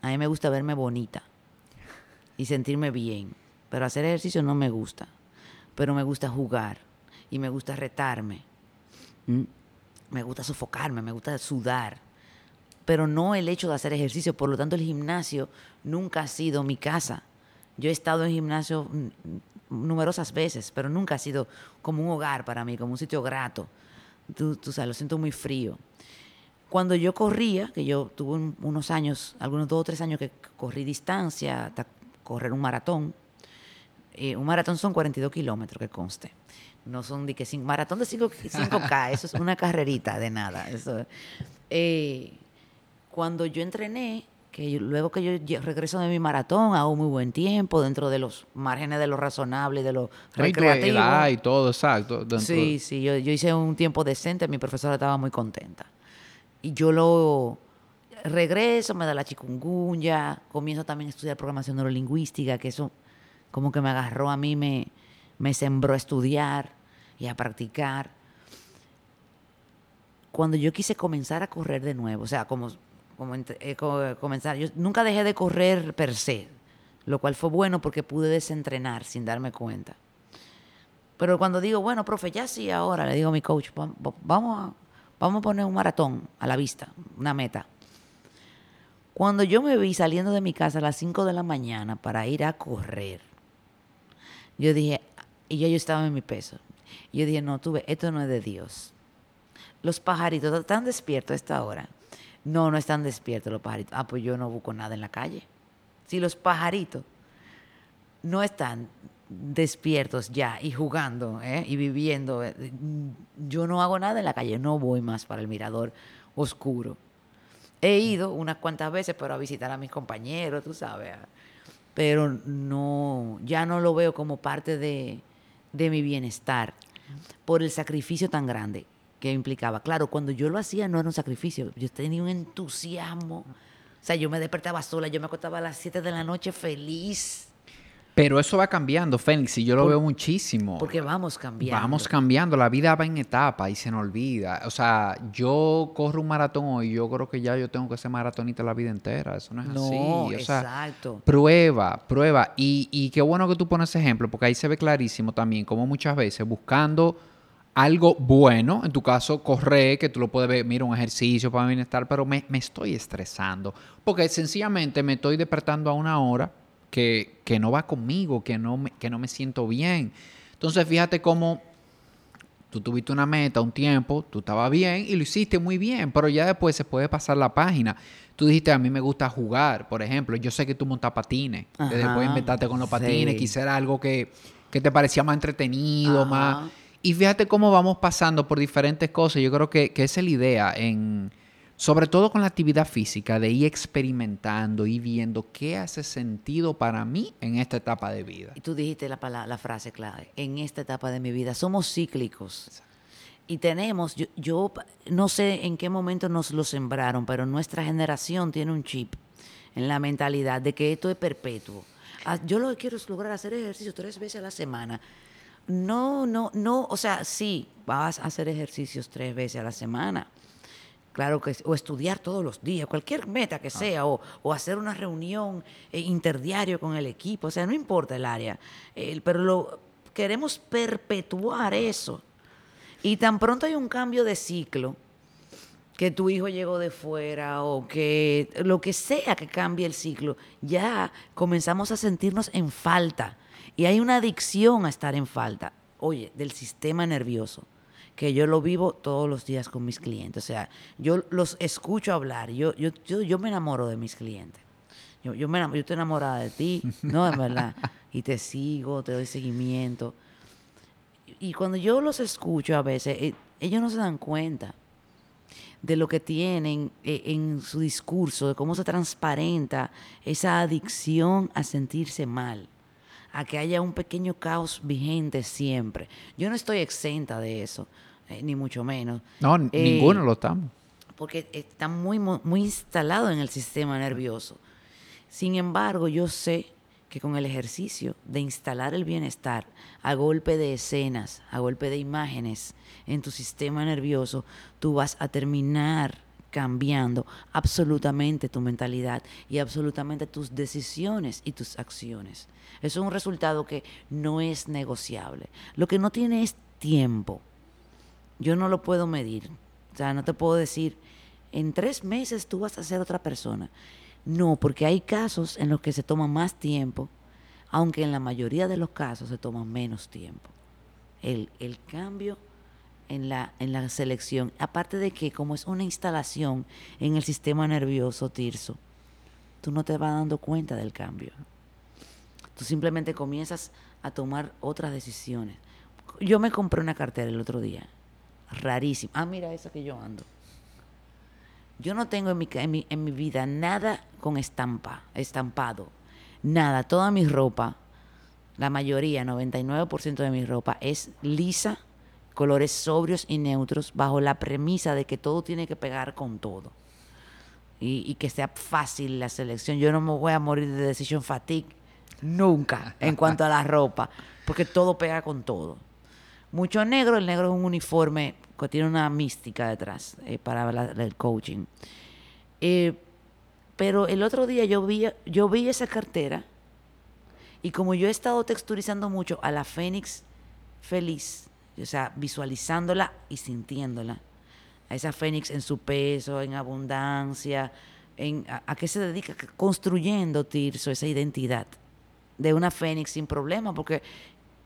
B: A mí me gusta verme bonita y sentirme bien. Pero hacer ejercicio no me gusta. Pero me gusta jugar y me gusta retarme. Me gusta sofocarme, me gusta sudar. Pero no el hecho de hacer ejercicio. Por lo tanto, el gimnasio nunca ha sido mi casa. Yo he estado en gimnasio numerosas veces, pero nunca ha sido como un hogar para mí, como un sitio grato. Tú, sabes, lo siento muy frío. Cuando yo corría, que yo tuve unos años, algunos dos o tres años que corrí distancia hasta correr un maratón. Eh, un maratón son 42 kilómetros, que conste. No son de que cinco, maratón de 5, k eso es una carrerita de nada. Eso, eh, cuando yo entrené, que luego que yo regreso de mi maratón hago muy buen tiempo dentro de los márgenes de lo razonable de lo recreativo.
A: y todo, exacto.
B: Sí, sí, yo, hice un tiempo decente, mi profesora estaba muy contenta. Y yo lo regreso, me da la chikungunya, comienzo también a estudiar programación neurolingüística, que eso como que me agarró a mí, me, sembró a estudiar y a practicar. Cuando yo quise comenzar a correr de nuevo, o sea, como como, eh, comenzar. Yo nunca dejé de correr per se, lo cual fue bueno porque pude desentrenar sin darme cuenta. Pero cuando digo, bueno, profe, ya sí, ahora le digo a mi coach, vamos a, vamos a poner un maratón a la vista, una meta. Cuando yo me vi saliendo de mi casa a las 5 de la mañana para ir a correr, yo dije, y ya yo estaba en mi peso. Yo dije, no, tuve, esto no es de Dios. Los pajaritos están despiertos a esta hora. No, no están despiertos los pajaritos. Ah, pues yo no busco nada en la calle. Si los pajaritos no están despiertos ya y jugando ¿eh? y viviendo, eh, yo no hago nada en la calle, no voy más para el mirador oscuro. He ido unas cuantas veces, pero a visitar a mis compañeros, tú sabes. Pero no, ya no lo veo como parte de, de mi bienestar por el sacrificio tan grande que implicaba. Claro, cuando yo lo hacía no era un sacrificio, yo tenía un entusiasmo. O sea, yo me despertaba sola, yo me acostaba a las 7 de la noche feliz.
A: Pero eso va cambiando, Fénix, y yo lo veo muchísimo.
B: Porque vamos cambiando.
A: Vamos cambiando, la vida va en etapa y se nos olvida. O sea, yo corro un maratón hoy, yo creo que ya yo tengo que ser maratonista la vida entera. Eso no es así. O exacto. prueba, prueba. Y, y qué bueno que tú pones ejemplo, porque ahí se ve clarísimo también como muchas veces buscando algo bueno, en tu caso correr, que tú lo puedes ver, mira, un ejercicio para bienestar, pero me, estoy estresando, porque sencillamente me estoy despertando a una hora que, no va conmigo, que no, me, que no me siento bien. Entonces fíjate cómo tú tuviste una meta, un tiempo, tú estabas bien y lo hiciste muy bien, pero ya después se puede pasar la página. Tú dijiste, a mí me gusta jugar, por ejemplo, yo sé que tú montas patines, después inventarte con los patines, quisiera algo que, te parecía más entretenido, más y fíjate cómo vamos pasando por diferentes cosas. Yo creo que, que esa es la idea, en, sobre todo con la actividad física, de ir experimentando y viendo qué hace sentido para mí en esta etapa de vida.
B: Y tú dijiste la, la frase clave, en esta etapa de mi vida. Somos cíclicos. Y tenemos, yo, yo no sé en qué momento nos lo sembraron, pero nuestra generación tiene un chip en la mentalidad de que esto es perpetuo. Ah, yo lo que quiero es lograr hacer ejercicio tres veces a la semana. No, no, no, o sea, sí, vas a hacer ejercicios tres veces a la semana. Claro que o estudiar todos los días, cualquier meta que ah. sea, o, hacer una reunión eh, interdiario con el equipo, o sea, no importa el área, pero lo, queremos perpetuar eso. Y tan pronto hay un cambio de ciclo, que tu hijo llegó de fuera o que lo que sea que cambie el ciclo, ya comenzamos a sentirnos en falta y hay una adicción a estar en falta, oye, del sistema nervioso, que yo lo vivo todos los días con mis clientes. O sea, yo los escucho hablar, yo, yo, yo, me enamoro de mis clientes. Yo, yo, me, yo estoy enamorada de ti, ¿no? Es verdad. Y te sigo, te doy seguimiento. Y cuando yo los escucho a veces, eh, ellos no se dan cuenta de lo que tienen eh, en su discurso, de cómo se transparenta esa adicción a sentirse mal, a que haya un pequeño caos vigente siempre. Yo no estoy exenta de eso, eh, ni mucho menos.
A: No, ninguno lo estamos.
B: Porque está muy, muy instalado en el sistema nervioso. Sin embargo, yo sé que con el ejercicio de instalar el bienestar a golpe de escenas, a golpe de imágenes en tu sistema nervioso, tú vas a terminar cambiando absolutamente tu mentalidad y absolutamente tus decisiones y tus acciones. Eso es un resultado que no es negociable. Lo que no tiene es tiempo. Yo no lo puedo medir. O sea, no te puedo decir, en tres meses tú vas a ser otra persona. No, porque hay casos en los que se toma más tiempo, aunque en la mayoría de los casos se toma menos tiempo. El, cambio en la, en la selección, aparte de que como es una instalación en el sistema nervioso tirso, tú no te vas dando cuenta del cambio. Tú simplemente comienzas a tomar otras decisiones. Yo me compré una cartera el otro día, rarísima. Ah, mira esa que yo ando. Yo no tengo en mi, en mi, vida nada con estampa, estampado. Nada. Toda mi ropa, la mayoría, 99% de mi ropa, es lisa, colores sobrios y neutros, bajo la premisa de que todo tiene que pegar con todo. Y, y, que sea fácil la selección. Yo no me voy a morir de decision fatigue nunca en cuanto a la ropa, porque todo pega con todo. Mucho negro, el negro es un uniforme que tiene una mística detrás eh, para el coaching. Eh, pero el otro día yo vi, yo vi esa cartera y como yo he estado texturizando mucho a la Fénix feliz, o sea, visualizándola y sintiéndola, a esa Fénix en su peso, en abundancia, en, a, qué se dedica, construyendo Tirso esa identidad de una Fénix sin problema, porque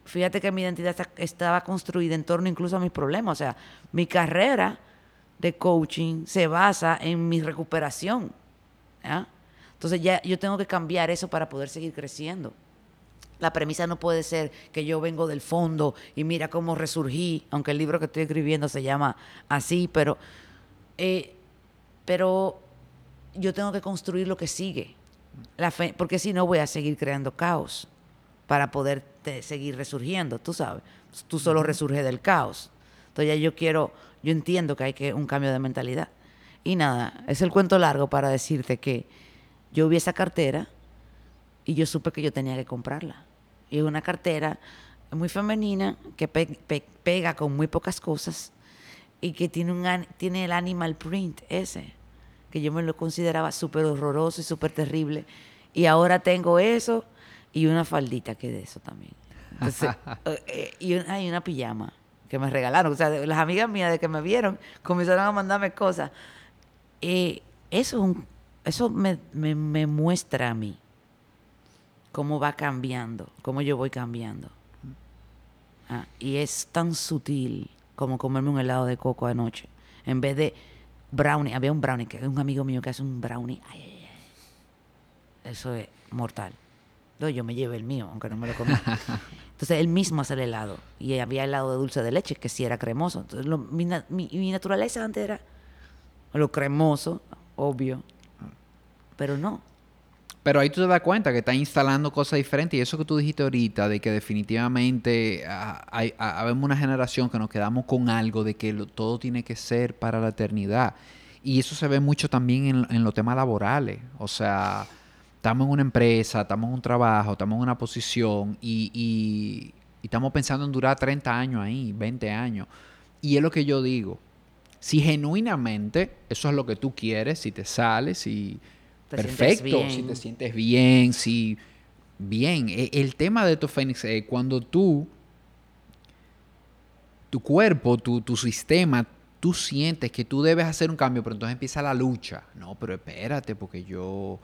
B: fíjate que mi identidad estaba construida en torno incluso a mis problemas. O sea, mi carrera de coaching se basa en mi recuperación. Entonces ya yo tengo que cambiar eso para poder seguir creciendo. La premisa no puede ser que yo vengo del fondo y mira cómo resurgí, aunque el libro que estoy escribiendo se llama así, pero, eh, pero yo tengo que construir lo que sigue. La porque si no voy a seguir creando caos para poder seguir resurgiendo, tú sabes. Tú solo resurges del caos. Entonces ya yo quiero, yo entiendo que hay que un cambio de mentalidad. Y nada, es el cuento largo para decirte que yo vi esa cartera y yo supe que yo tenía que comprarla. Y es una cartera muy femenina que pega con muy pocas cosas y que tiene, un, tiene el animal print ese, que yo me lo consideraba súper horroroso y súper terrible. Y ahora tengo eso y una faldita que de eso también. Eh, eh, y hay una pijama que me regalaron. O sea, las amigas mías de que me vieron comenzaron a mandarme cosas. Eh, eso eso me, muestra a mí cómo va cambiando, cómo yo voy cambiando. Ah, y es tan sutil como comerme un helado de coco anoche. En vez de brownie, había un brownie, que es un amigo mío que hace un brownie. Eso es mortal. Yo me llevo el mío, aunque no me lo comí. Entonces él mismo hace el helado. Y había helado de dulce de leche, que sí era cremoso. Entonces mi, naturaleza antes era lo cremoso, obvio. Pero no.
A: Pero ahí tú te das cuenta que está instalando cosas diferentes. Y eso que tú dijiste ahorita, de que definitivamente ah, hay, ah, una generación que nos quedamos con algo de que todo tiene que ser para la eternidad. Y eso se ve mucho también en, en los temas laborales. O sea estamos en una empresa, estamos en un trabajo, estamos en una posición y, estamos pensando en durar 30 años ahí, 20 años. Y es lo que yo digo. Si genuinamente eso es lo que tú quieres, si te sales, si perfecto, si te sientes bien, si bien. E, el tema de tu Fénix es cuando tú, tu cuerpo, tu, tu sistema, tú sientes que tú debes hacer un cambio, pero entonces empieza la lucha. No, pero espérate, porque yo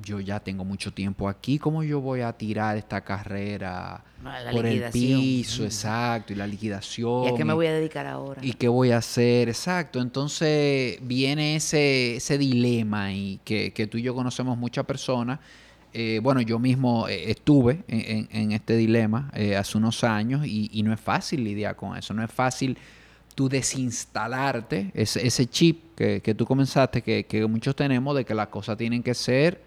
A: yo ya tengo mucho tiempo aquí, ¿cómo yo voy a tirar esta carrera
B: la
A: por el piso,
B: Mm.
A: exacto, y la liquidación?
B: ¿Y a qué me voy a dedicar ahora?
A: ¿Y qué voy a hacer? Exacto. Entonces viene ese, ese dilema y que, que tú y yo conocemos muchas personas. Eh, bueno, yo mismo eh, estuve en, en- en este dilema eh, hace unos años y, y no es fácil lidiar con eso. No es fácil tú desinstalarte ese, ese chip que, que tú comenzaste, que, que muchos tenemos, de que las cosas tienen que ser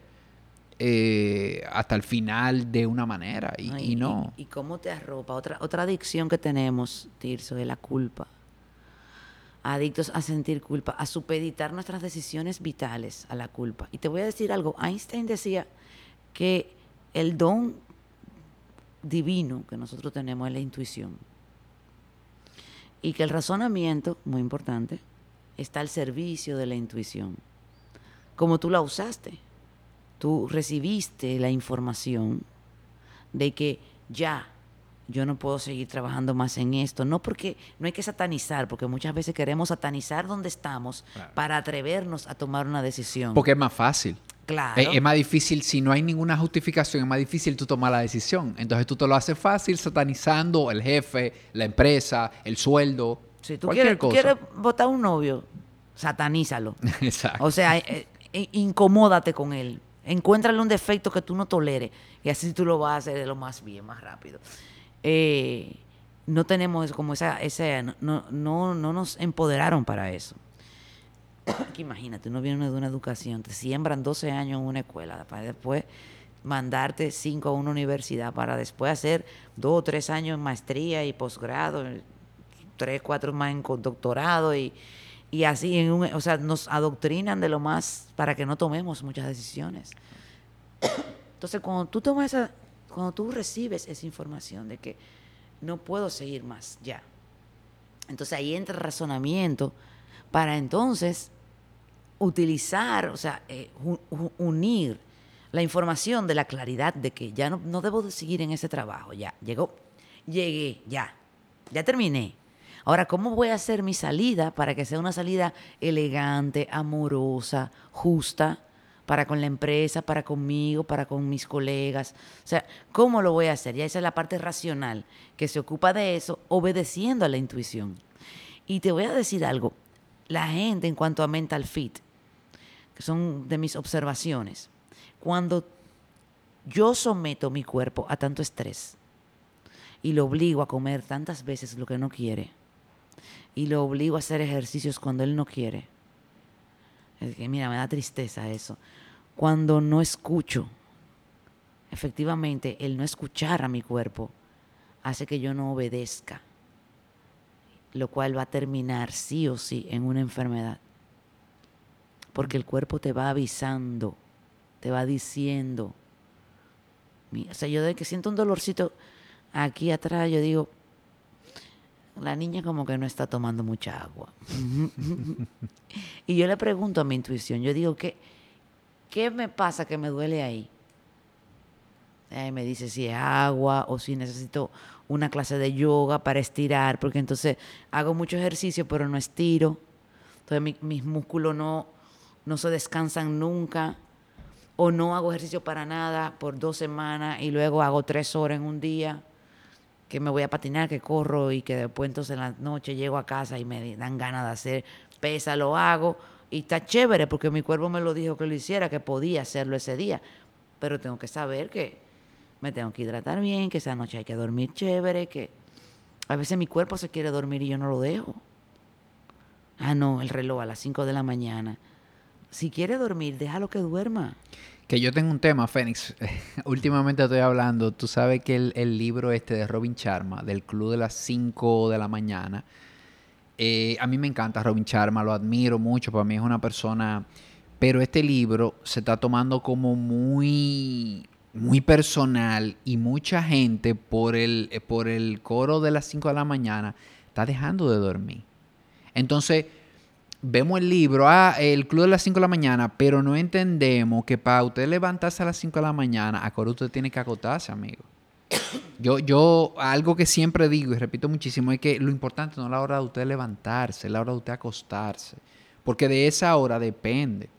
A: eh, hasta el final de una manera y,
B: Ay,
A: y no.
B: ¿Y, cómo te arropa? Otra, otra adicción que tenemos, Tirso, es la culpa. Adictos a sentir culpa, a supeditar nuestras decisiones vitales a la culpa. Y te voy a decir algo. Einstein decía que el don divino que nosotros tenemos es la intuición. Y que el razonamiento, muy importante, está al servicio de la intuición. Como tú la usaste, tú recibiste la información de que ya yo no puedo seguir trabajando más en esto. No porque no hay que satanizar, porque muchas veces queremos satanizar donde estamos
A: Claro.
B: para atrevernos a tomar una decisión.
A: Porque es más fácil.
B: claro.
A: Es, es más difícil, si no hay ninguna justificación, es más difícil tú tomar la decisión. Entonces tú te lo haces fácil satanizando el jefe, la empresa, el sueldo,
B: si tú
A: cualquier
B: quieres,
A: cosa.
B: quieres votar un novio, satanízalo.
A: Exacto.
B: O sea, eh, eh, incomódate con él. Encuéntrale un defecto que tú no toleres. Y así tú lo vas a hacer de lo más bien, más rápido. Eh, no tenemos como esa, esa no, no, no, no nos empoderaron para eso. Que imagínate, uno viene de una educación, te siembran 12 años en una escuela, para después mandarte 5 a una universidad, para después hacer 2 o 3 años en maestría y posgrado, 3, 4 más en doctorado y, y así, en un, o sea, nos adoctrinan de lo más para que no tomemos muchas decisiones. Entonces, cuando tú tomas esa, cuando tú recibes esa información de que no puedo seguir más, ya. Entonces ahí entra el razonamiento para entonces utilizar, o sea, eh, unir la información de la claridad de que ya no, no debo de seguir en ese trabajo, ya, llegó, llegué, ya, ya terminé. Ahora, ¿cómo voy a hacer mi salida para que sea una salida elegante, amorosa, justa, para con la empresa, para conmigo, para con mis colegas? O sea, ¿cómo lo voy a hacer? Ya esa es la parte racional que se ocupa de eso, obedeciendo a la intuición. Y te voy a decir algo, la gente en cuanto a mental fit, que son de mis observaciones, cuando yo someto mi cuerpo a tanto estrés y lo obligo a comer tantas veces lo que no quiere y lo obligo a hacer ejercicios cuando él no quiere, es que mira, me da tristeza eso. Cuando no escucho, efectivamente, el no escuchar a mi cuerpo hace que yo no obedezca, lo cual va a terminar sí o sí en una enfermedad. Porque el cuerpo te va avisando, te va diciendo. O sea, yo de que siento un dolorcito aquí atrás, yo digo, la niña como que no está tomando mucha agua. y yo le pregunto a mi intuición, yo digo, ¿qué, qué me pasa que me duele ahí? Ahí me dice si es agua o si necesito una clase de yoga para estirar, porque entonces hago mucho ejercicio pero no estiro. Entonces mi- mis músculos no, no se descansan nunca. O no hago ejercicio para nada por dos semanas y luego hago tres horas en un día que me voy a patinar, que corro y que después entonces en la noche llego a casa y me dan ganas de hacer pesa, lo hago y está chévere porque mi cuerpo me lo dijo que lo hiciera, que podía hacerlo ese día, pero tengo que saber que me tengo que hidratar bien, que esa noche hay que dormir chévere, que a veces mi cuerpo se quiere dormir y yo no lo dejo. Ah, no, el reloj a las 5 de la mañana. Si quiere dormir, déjalo que duerma.
A: Que yo tengo un tema, Fénix. Últimamente estoy hablando. Tú sabes que el, el libro este de Robin Charma, del Club de las 5 de la mañana, eh, a mí me encanta Robin Charma, lo admiro mucho. Para mí es una persona. Pero este libro se está tomando como muy, muy personal y mucha gente por el, por el coro de las 5 de la mañana está dejando de dormir. Entonces, vemos el libro, ah, el club de las 5 de la mañana, pero no entendemos que para usted levantarse a las 5 de la mañana, a hora usted tiene que acotarse, amigo. Yo, yo, algo que siempre digo y repito muchísimo es que lo importante no es la hora de usted levantarse, es la hora de usted acostarse. Porque de esa hora depende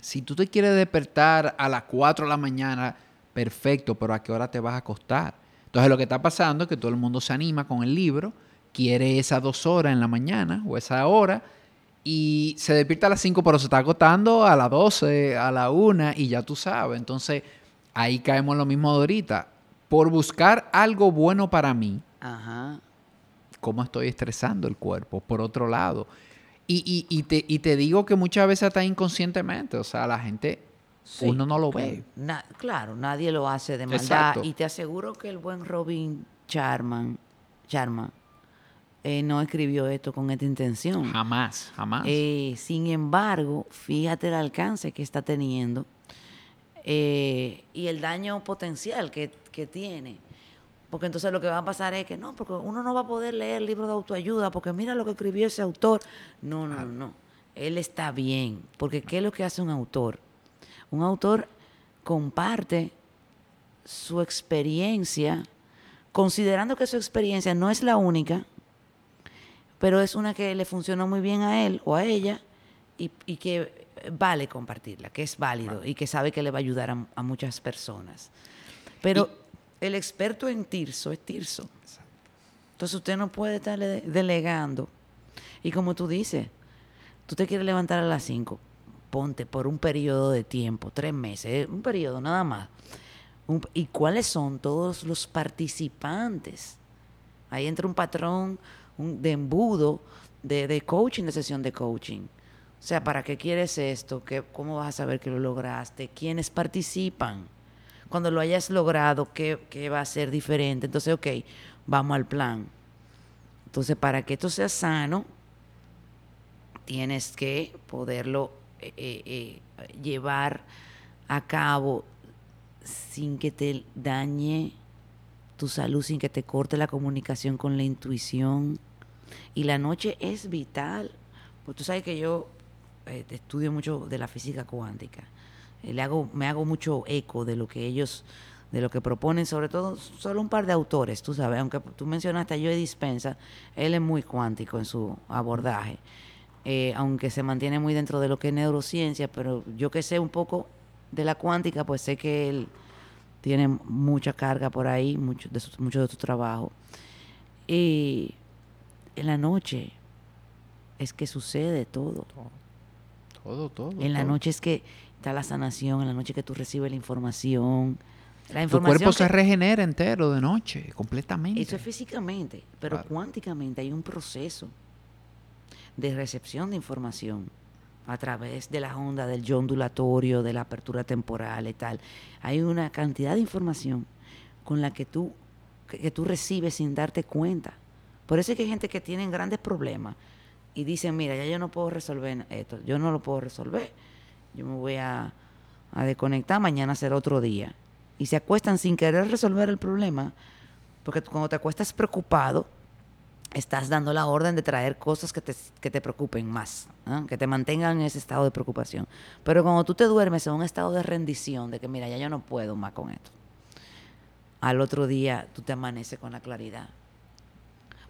A: Si tú te quieres despertar a las 4 de la mañana, perfecto, pero ¿a qué hora te vas a acostar? Entonces lo que está pasando es que todo el mundo se anima con el libro, quiere esas dos horas en la mañana o esa hora y se despierta a las 5, pero se está acostando a las 12, a la 1 y ya tú sabes. Entonces ahí caemos en lo mismo de ahorita. Por buscar algo bueno para mí,
B: Ajá.
A: cómo estoy estresando el cuerpo, por otro lado. Y, y, y, te, y te digo que muchas veces hasta inconscientemente, o sea, la gente,
B: Sí,
A: uno no lo ve.
B: Na- claro, nadie lo hace de maldad.
A: Exacto.
B: Y te aseguro que el buen Robin Charman, Charman eh, no escribió esto con esta intención.
A: Jamás, jamás.
B: Eh, sin embargo, fíjate el alcance que está teniendo eh, y el daño potencial que, que tiene. Porque entonces lo que va a pasar es que no, porque uno no va a poder leer libros de autoayuda, porque mira lo que escribió ese autor. No, no, no. Él está bien. Porque ¿qué es lo que hace un autor? Un autor comparte su experiencia, considerando que su experiencia no es la única, pero es una que le funcionó muy bien a él o a ella y, y que vale compartirla, que es válido y que sabe que le va a ayudar a, a muchas personas. Pero el experto en Tirso es Tirso. Entonces usted no puede estarle de- delegando. Y como tú dices, tú te quieres levantar a las 5, ponte por un periodo de tiempo, tres meses, eh, un periodo nada más. Un- ¿Y cuáles son todos los participantes? Ahí entra un patrón un- de embudo de, de coaching, de sesión de coaching. O sea, ¿para qué quieres esto? ¿Qué, ¿Cómo vas a saber que lo lograste? ¿Quiénes participan? Cuando lo hayas logrado, ¿qué, qué va a ser diferente? Entonces, ok, vamos al plan. Entonces, para que esto sea sano, tienes que poderlo eh, eh, eh, llevar a cabo sin que te dañe tu salud, sin que te corte la comunicación con la intuición. Y la noche es vital. Pues tú sabes que yo eh, estudio mucho de la física cuántica. Eh, le hago, me hago mucho eco de lo que ellos, de lo que proponen, sobre todo solo un par de autores, tú sabes, aunque tú mencionaste a Joe Dispensa, él es muy cuántico en su abordaje, eh, aunque se mantiene muy dentro de lo que es neurociencia, pero yo que sé un poco de la cuántica, pues sé que él tiene mucha carga por ahí, mucho de su, mucho de su trabajo. Y en la noche es que sucede todo.
A: todo, todo.
B: En la
A: todo.
B: noche es que está la sanación, en la noche que tú recibes la información. La
A: Tu cuerpo se regenera entero de noche, completamente.
B: Eso es físicamente, pero
A: Claro.
B: cuánticamente hay un proceso de recepción de información a través de las ondas del yo ondulatorio, de la apertura temporal y tal. Hay una cantidad de información con la que tú, que, que tú recibes sin darte cuenta. Por eso es que hay gente que tiene grandes problemas y dicen, mira, ya yo no puedo resolver esto, yo no lo puedo resolver, yo me voy a, desconectar, mañana será otro día. Y se acuestan sin querer resolver el problema, porque cuando te acuestas preocupado, estás dando la orden de traer cosas que te, que te preocupen más, que te mantengan en ese estado de preocupación. Pero cuando tú te duermes en un estado de rendición, de que mira, ya yo no puedo más con esto, al otro día tú te amaneces con la claridad.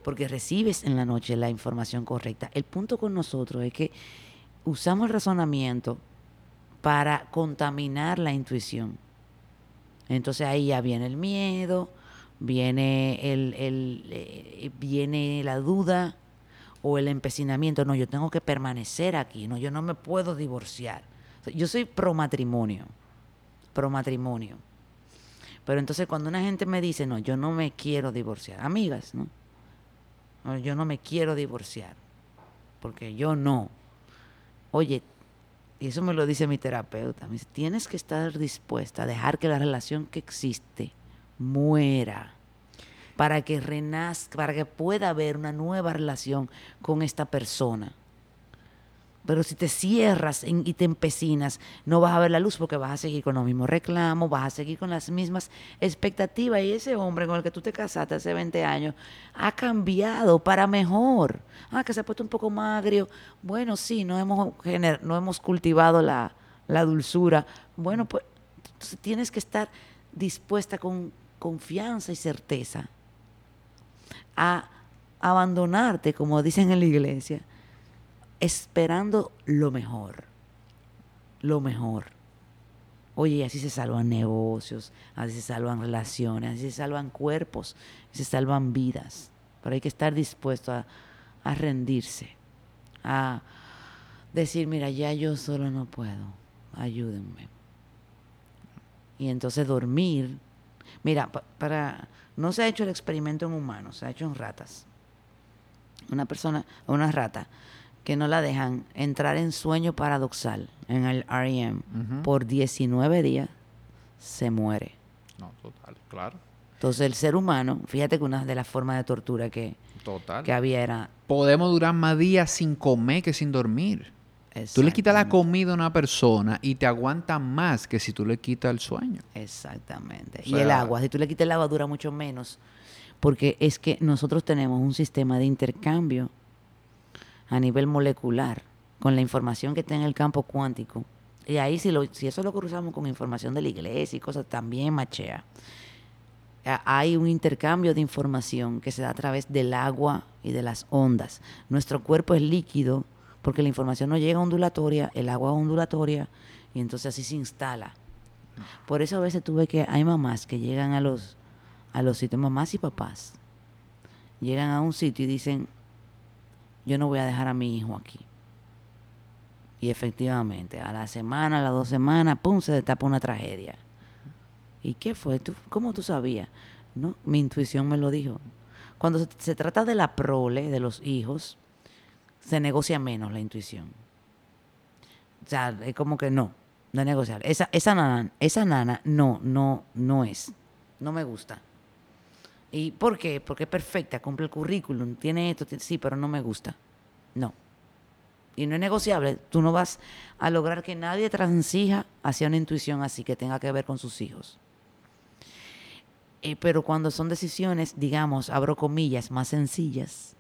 B: Porque recibes en la noche la información correcta. El punto con nosotros es que usamos el razonamiento para contaminar la intuición. Entonces ahí ya viene el miedo, viene el, eh, viene la duda o el empecinamiento. No, yo tengo que permanecer aquí, no, yo no me puedo divorciar. Yo soy pro matrimonio, pro matrimonio. Pero entonces cuando una gente me dice, no, yo no me quiero divorciar, amigas, ¿no? Yo no me quiero divorciar, porque yo no. Oye, y eso me lo dice mi terapeuta, me dice, tienes que estar dispuesta a dejar que la relación que existe muera para que renazca, para que pueda haber una nueva relación con esta persona. Pero si te cierras y te empecinas, no vas a ver la luz porque vas a seguir con los mismos reclamos, vas a seguir con las mismas expectativas. Y ese hombre con el que tú te casaste hace 20 años ha cambiado para mejor. Ah, que se ha puesto un poco más agrio. Bueno, sí, no hemos, no hemos cultivado la, la dulzura. Bueno, pues tienes que estar dispuesta con confianza y certeza a abandonarte, como dicen en la iglesia, esperando lo mejor. lo mejor. Oye, así se salvan negocios, así se salvan relaciones, así se salvan cuerpos, se salvan vidas. Pero hay que estar dispuesto a, a rendirse, a decir, mira, ya yo solo no puedo, ayúdenme. Y entonces dormir. Mira, para no se ha hecho el experimento en humanos, se ha hecho en ratas. Una persona, una rata, que no la dejan entrar en sueño paradoxal en el REM por 19 días, se muere.
A: No, total, claro.
B: Entonces el ser humano, fíjate que una de las formas de tortura que, que había era...
A: Podemos durar más días sin comer que sin dormir. Tú le quitas la comida a una persona y te aguanta más que si tú le quitas el sueño.
B: Exactamente. y el agua, si tú le quitas el agua dura mucho menos, porque es que nosotros tenemos un sistema de intercambio a nivel molecular con la información que está en el campo cuántico. Y ahí si, lo, si eso lo cruzamos con información de la iglesia y cosas, también machea. Hay un intercambio de información que se da a través del agua y de las ondas. Nuestro cuerpo es líquido porque la información no llega ondulatoria, el agua es ondulatoria y entonces así se instala. Por eso a veces tuve que hay mamás que llegan a los a los sitios mamás y papás llegan a un sitio y dicen yo no voy a dejar a mi hijo aquí. Y efectivamente, a la semana, a las dos semanas, pum, se destapa una tragedia. ¿Y qué fue? ¿Tú, ¿Cómo tú sabías? No, mi intuición me lo dijo. Cuando se, trata de la prole, de los hijos, se negocia menos la intuición. O sea, es como que no, no negociar. Esa, esa nana, esa nana no, no, no es. No me gusta. ¿Y por qué? Porque es perfecta, cumple el currículum, tiene esto, sí, pero no me gusta. No. Y no es negociable. Tú no vas a lograr que nadie transija hacia una intuición así que tenga que ver con sus hijos. Eh, pero cuando son decisiones, digamos, abro comillas, más sencillas,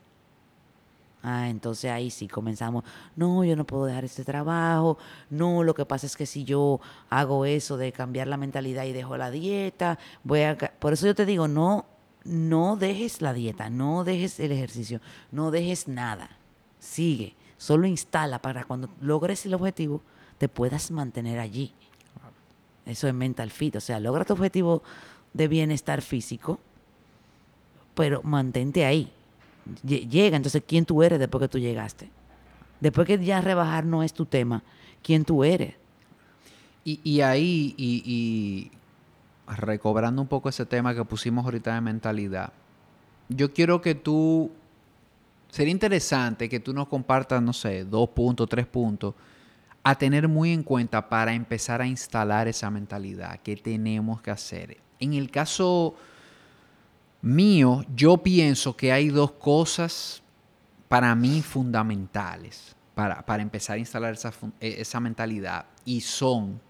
B: Ah, entonces ahí sí comenzamos, no, yo no puedo dejar este trabajo, no, lo que pasa es que si yo hago eso de cambiar la mentalidad y dejo la dieta, voy a... Por eso yo te digo, no, no dejes la dieta, no dejes el ejercicio, no dejes nada, sigue, solo instala para cuando logres el objetivo te puedas mantener allí. Eso es mental fit, o sea, logra tu objetivo de bienestar físico, pero mantente ahí llega. Entonces, ¿quién tú eres después que tú llegaste? Después que ya rebajar no es tu tema, ¿quién tú eres?
A: Y, ahí, y, recobrando un poco ese tema que pusimos ahorita de mentalidad, yo quiero que tú, sería interesante que tú nos compartas, no sé, dos puntos, tres puntos, a tener muy en cuenta para empezar a instalar esa mentalidad que tenemos que hacer. En el caso mío, yo pienso que hay dos cosas para mí fundamentales para, empezar a instalar eh, esa, mentalidad. Y son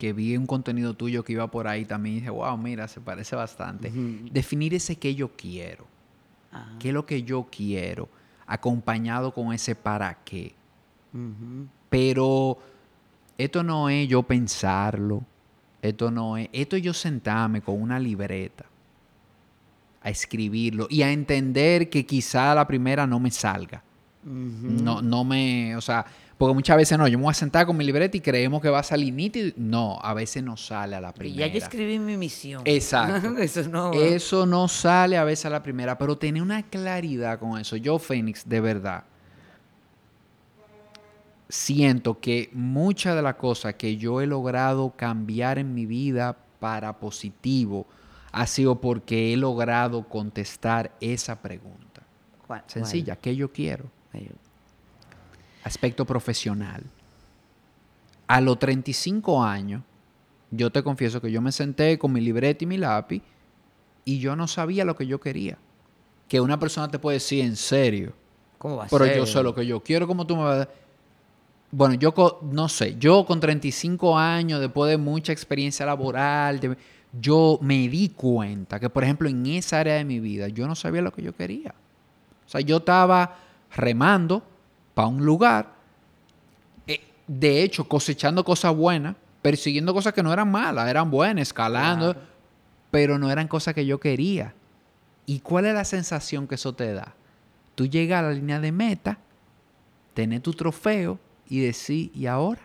A: que vi un contenido tuyo que iba por ahí también y dije, wow, mira, se parece bastante. Definir ese que yo quiero. ¿Qué es lo que yo quiero? Acompañado con ese para qué. Pero esto no es yo pensarlo. Esto no es. Esto es yo sentarme con una libreta a escribirlo y a entender que quizá la primera no me salga. No, no me, o sea, porque muchas veces no, yo me voy a sentar con mi libreta y creemos que va a salir nítido. No, a veces no sale a la primera.
B: Ya yo escribí mi misión.
A: Exacto. eso, no, eso no sale a veces a la primera, pero tener una claridad con eso. Yo, Fénix, de verdad, siento que muchas de las cosas que yo he logrado cambiar en mi vida para positivo, ha sido porque he logrado contestar esa pregunta. Sencilla, ¿qué yo quiero? Aspecto profesional. A los 35 años, yo te confieso que yo me senté con mi libreta y mi lápiz y yo no sabía lo que yo quería. Que una persona te puede decir en serio. ¿Cómo va a pero yo sé lo que yo quiero, como tú me vas a Bueno, yo no sé, yo con 35 años, después de mucha experiencia laboral, yo me di cuenta que, por ejemplo, en esa área de mi vida, yo no sabía lo que yo quería. O sea, yo estaba remando para un lugar, eh, de hecho, cosechando cosas buenas, persiguiendo cosas que no eran malas, eran buenas, escalando, pero no eran cosas que yo quería. ¿Y cuál es la sensación que eso te da? Tú llegas a la línea de meta, tener tu trofeo y decir, ¿y ahora?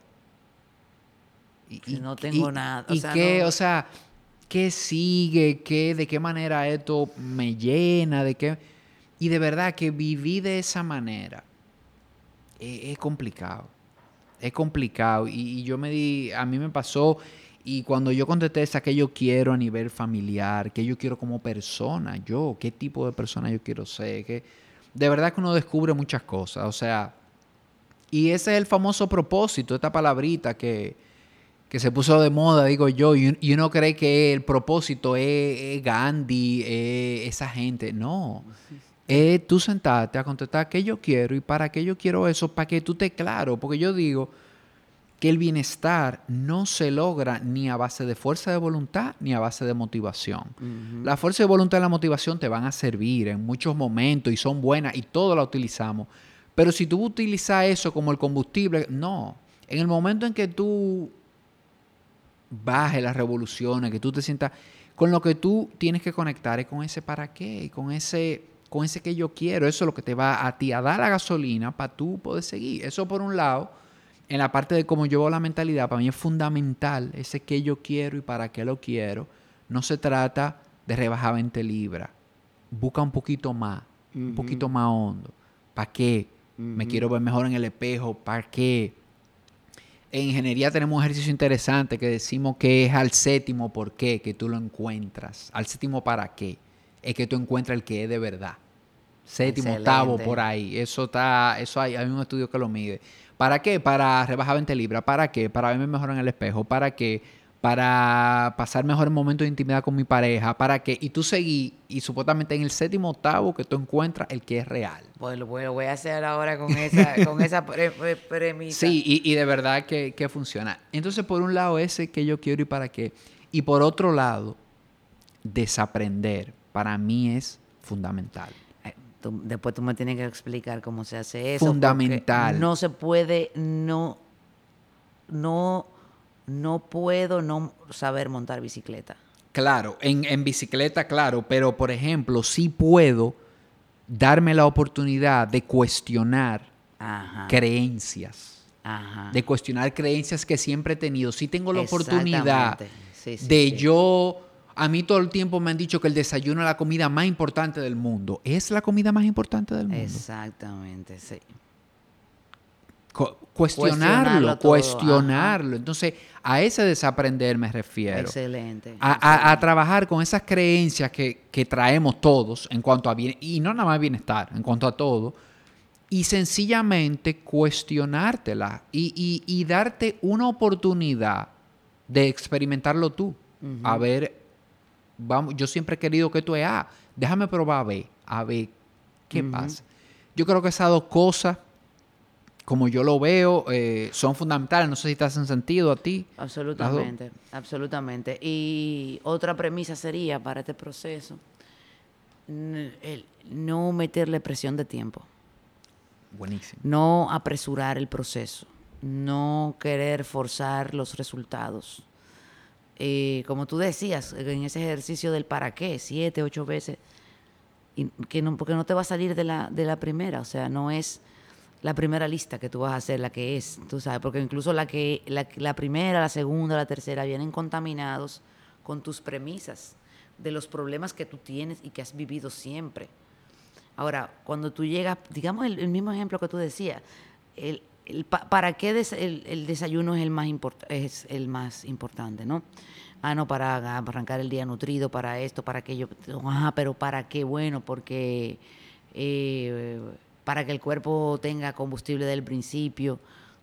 B: Y, no tengo nada.
A: y qué, o sea, qué sigue, qué, de qué manera esto me llena, de qué. Y de verdad que viví de esa manera es, complicado. Es complicado. Y, yo me di, a mí me pasó, y cuando yo contesté esa que yo quiero a nivel familiar, que yo quiero como persona, yo, qué tipo de persona yo quiero ser, que de verdad que uno descubre muchas cosas. O sea, y ese es el famoso propósito, esta palabrita que, que se puso de moda, digo yo, y, uno cree que el propósito es, Gandhi, es esa gente. No, es tú sentarte a contestar qué yo quiero y para qué yo quiero eso, para que tú te claro, porque yo digo que el bienestar no se logra ni a base de fuerza de voluntad ni a base de motivación. La fuerza de voluntad y la motivación te van a servir en muchos momentos y son buenas y todo la utilizamos. Pero si tú utilizas eso como el combustible, no. En el momento en que tú baje las revoluciones, que tú te sientas, con lo que tú tienes que conectar es con ese para qué, con ese, con ese que yo quiero. Eso es lo que te va a ti a dar la gasolina para tú poder seguir. Eso por un lado, en la parte de cómo yo veo la mentalidad, para mí es fundamental ese que yo quiero y para qué lo quiero. No se trata de rebajar 20 libras. Busca un poquito más, un poquito más hondo. ¿Para qué? Me quiero ver mejor en el espejo. ¿Para qué? En ingeniería tenemos un ejercicio interesante que decimos que es al séptimo por qué que tú lo encuentras. Al séptimo para qué. Es que tú encuentras el que es de verdad. Séptimo, octavo, por ahí. Eso está, eso hay, hay un estudio que lo mide. ¿Para qué? Para rebajar 20 libras. ¿Para qué? Para verme mejor en el espejo. ¿Para qué? para pasar mejor momentos de intimidad con mi pareja, para que, y tú seguí, y supuestamente en el séptimo octavo que tú encuentras el que es real.
B: Pues lo voy a hacer ahora con esa, con esa premisa.
A: Sí, y, de verdad que, funciona. Entonces, por un lado, ese que yo quiero y para qué. Y por otro lado, desaprender, para mí es fundamental.
B: Después tú me tienes que explicar cómo se hace eso.
A: Fundamental.
B: No se puede, no, no no puedo no saber montar bicicleta.
A: Claro, en, bicicleta, claro, pero por ejemplo, sí puedo darme la oportunidad de cuestionar creencias. De cuestionar creencias que siempre he tenido. Sí tengo la oportunidad de yo... A mí todo el tiempo me han dicho que el desayuno es la comida más importante del mundo. ¿Es la comida más importante del mundo?
B: Exactamente, sí
A: cuestionarlo, cuestionarlo. Entonces, a ese desaprender me refiero.
B: Excelente.
A: A, trabajar con esas creencias que, traemos todos en cuanto a bien, y no nada más bienestar, en cuanto a todo, y sencillamente cuestionártela y, y, darte una oportunidad de experimentarlo tú. A ver, vamos, yo siempre he querido que tú es A, déjame probar a B, a ver qué pasa. Yo creo que esas dos cosas como yo lo veo, eh, son fundamentales. No sé si te hacen sentido a ti.
B: Absolutamente, absolutamente. Y otra premisa sería para este proceso, el no meterle presión de tiempo.
A: Buenísimo.
B: No apresurar el proceso, no querer forzar los resultados. Eh, como tú decías, en ese ejercicio del para qué, siete, ocho veces, que no, porque no te va a salir de la, de la primera, o sea, no es la primera lista que tú vas a hacer, la que es, tú sabes, porque incluso la que la, primera, la segunda, la tercera vienen contaminados con tus premisas de los problemas que tú tienes y que has vivido siempre. Ahora, cuando tú llegas, digamos el, mismo ejemplo que tú decías, el, ¿para qué el, desayuno es el, más es el más importante, no? Ah, no, para arrancar el día nutrido, para esto, para aquello. Ah, pero ¿para qué? Bueno, porque... Eh, para que el cuerpo tenga combustible del principio.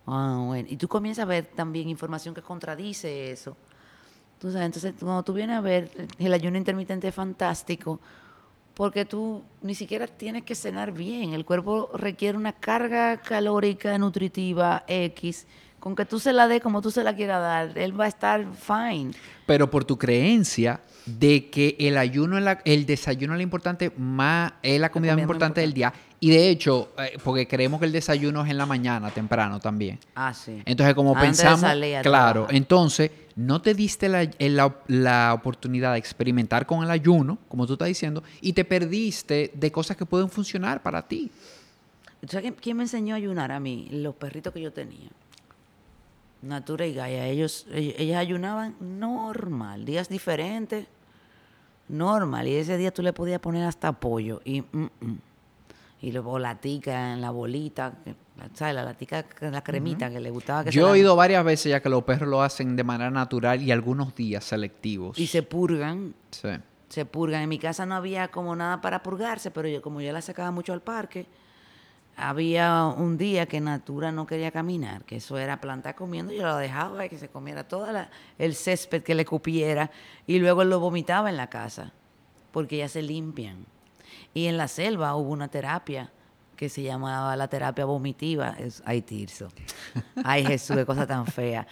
B: Ah, y tú comienzas a ver también información que contradice eso. entonces, cuando tú vienes a ver, el ayuno intermitente es fantástico porque tú ni siquiera tienes que cenar bien. El cuerpo requiere una carga calórica nutritiva X. Con que tú se la dé como tú se la quieras dar, él va a estar fine.
A: Pero por tu creencia de que el ayuno, el desayuno es lo importante, más es la comida, más importante del día, y de hecho, eh, porque creemos que el desayuno es en la mañana, temprano también.
B: Ah, sí.
A: Entonces, como pensamos, claro, entonces no te diste la, oportunidad de experimentar con el ayuno, como tú estás diciendo, y te perdiste de cosas que pueden funcionar para ti.
B: ¿Sabes quién me enseñó a ayunar a mí? Los perritos que yo tenía. Natura y Gaia, ellos, ell- ellas ayunaban normal, días diferentes, normal. Y ese día tú le podías poner hasta pollo y mm, mm. y luego latica en la bolita, ¿sabes? La latica, la cremita que le gustaba que se
A: Yo he
B: la-
A: oído varias veces ya que los perros lo hacen de manera natural y algunos días selectivos.
B: y se purgan,
A: Sí.
B: se purgan. En mi casa no había como nada para purgarse, pero yo como yo la sacaba mucho al parque, había un día que Natura no quería caminar, que eso era plantar comiendo, yo lo dejaba que se comiera todo el césped que le cupiera y luego lo vomitaba en la casa, porque ya se limpian. Y en la selva hubo una terapia que se llamaba la terapia vomitiva. Es, ay, Tirso. Ay, Jesús, qué cosa tan fea.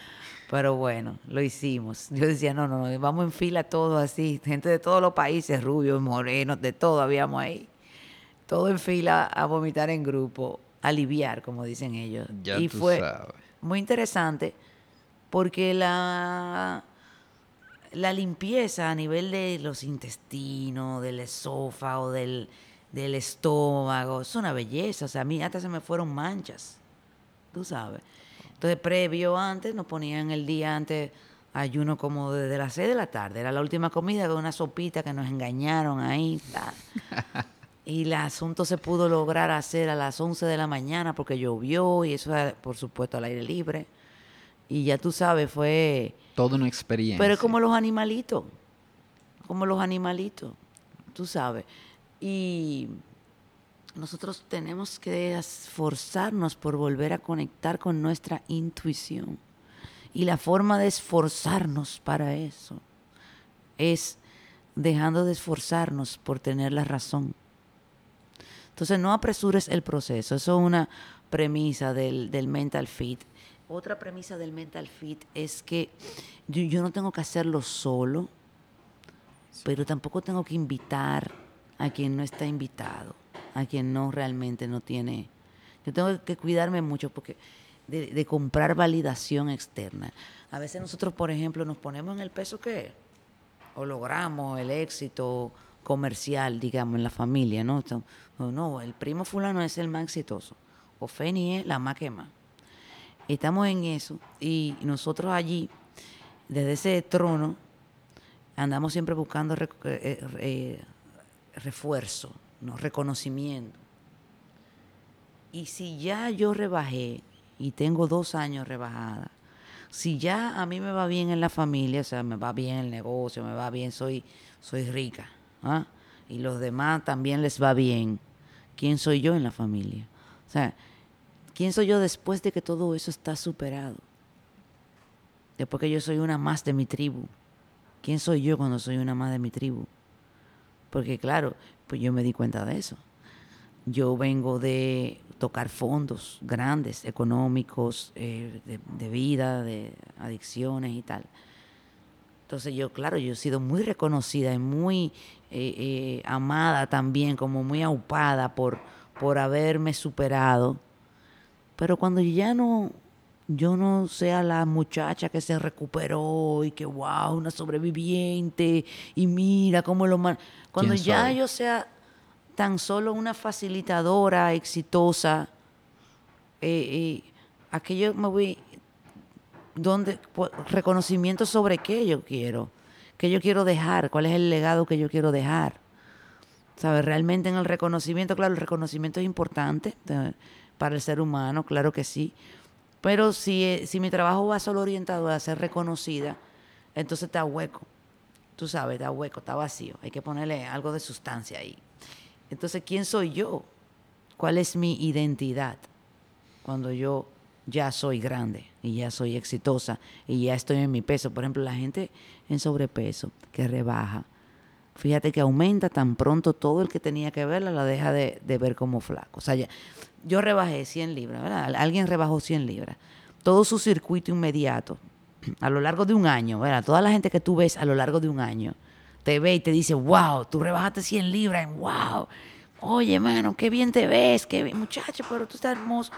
B: Pero bueno, lo hicimos. Yo decía, no, no, no, vamos en fila todos así, gente de todos los países, rubios, morenos, de todo habíamos ahí. Todo en fila a vomitar en grupo, aliviar, como dicen ellos.
A: Ya
B: y
A: tú
B: fue
A: sabes.
B: muy interesante porque la, la limpieza a nivel de los intestinos, del esófago, del, del estómago, es una belleza. O sea, a mí hasta se me fueron manchas, tú sabes. Entonces, previo antes, nos ponían el día antes ayuno como desde las 6 de la tarde. Era la última comida con una sopita que nos engañaron ahí. Y el asunto se pudo lograr hacer a las 11 de la mañana porque llovió y eso por supuesto, al aire libre. Y ya tú sabes, fue...
A: Toda una experiencia.
B: Pero es como los animalitos, como los animalitos, tú sabes. Y nosotros tenemos que esforzarnos por volver a conectar con nuestra intuición. Y la forma de esforzarnos para eso es dejando de esforzarnos por tener la razón. Entonces no apresures el proceso. Eso es una premisa del, del mental fit. Otra premisa del mental fit es que yo, yo no tengo que hacerlo solo, pero tampoco tengo que invitar a quien no está invitado, a quien no realmente no tiene. Yo tengo que cuidarme mucho porque de, de comprar validación externa. A veces nosotros, por ejemplo, nos ponemos en el peso que o logramos el éxito comercial, digamos, en la familia, ¿no? Entonces, o no, el primo fulano es el más exitoso, o Feni es la más que más. Estamos en eso y nosotros allí, desde ese trono, andamos siempre buscando rec- eh, eh, refuerzo, ¿no? reconocimiento. Y si ya yo rebajé y tengo dos años rebajada, si ya a mí me va bien en la familia, o sea, me va bien el negocio, me va bien, soy, soy rica, ¿ah? y los demás también les va bien, ¿quién soy yo en la familia? O sea, ¿quién soy yo después de que todo eso está superado? Después que yo soy una más de mi tribu. ¿Quién soy yo cuando soy una más de mi tribu? Porque claro, pues yo me di cuenta de eso. Yo vengo de tocar fondos grandes, económicos, eh, de, de vida, de adicciones y tal. Entonces yo, claro, yo he sido muy reconocida y muy eh, eh, amada también, como muy aupada por, por haberme superado. Pero cuando ya no, yo no sea la muchacha que se recuperó y que, wow, una sobreviviente y mira cómo lo... man-". Cuando
A: ¿Quién
B: ya
A: soy?
B: yo sea tan solo una facilitadora exitosa, eh, eh, aquello me voy donde pu- reconocimiento sobre qué yo quiero, qué yo quiero dejar, cuál es el legado que yo quiero dejar. ¿Sabes? Realmente en el reconocimiento, claro, el reconocimiento es importante para el ser humano, claro que sí. Pero si, eh, si mi trabajo va solo orientado a ser reconocida, entonces está hueco. Tú sabes, está hueco, está vacío. Hay que ponerle algo de sustancia ahí. Entonces, ¿quién soy yo? ¿Cuál es mi identidad? Cuando yo ya soy grande y ya soy exitosa y ya estoy en mi peso. Por ejemplo, la gente en sobrepeso que rebaja, fíjate que aumenta tan pronto todo el que tenía que verla, la deja de, de ver como flaco. O sea, yo rebajé 100 libras, ¿verdad? Alguien rebajó 100 libras. Todo su circuito inmediato, a lo largo de un año, ¿verdad? Toda la gente que tú ves a lo largo de un año, te ve y te dice, wow, tú rebajaste 100 libras, wow. Oye, mano, qué bien te ves, qué bien, muchacho, pero tú estás hermoso.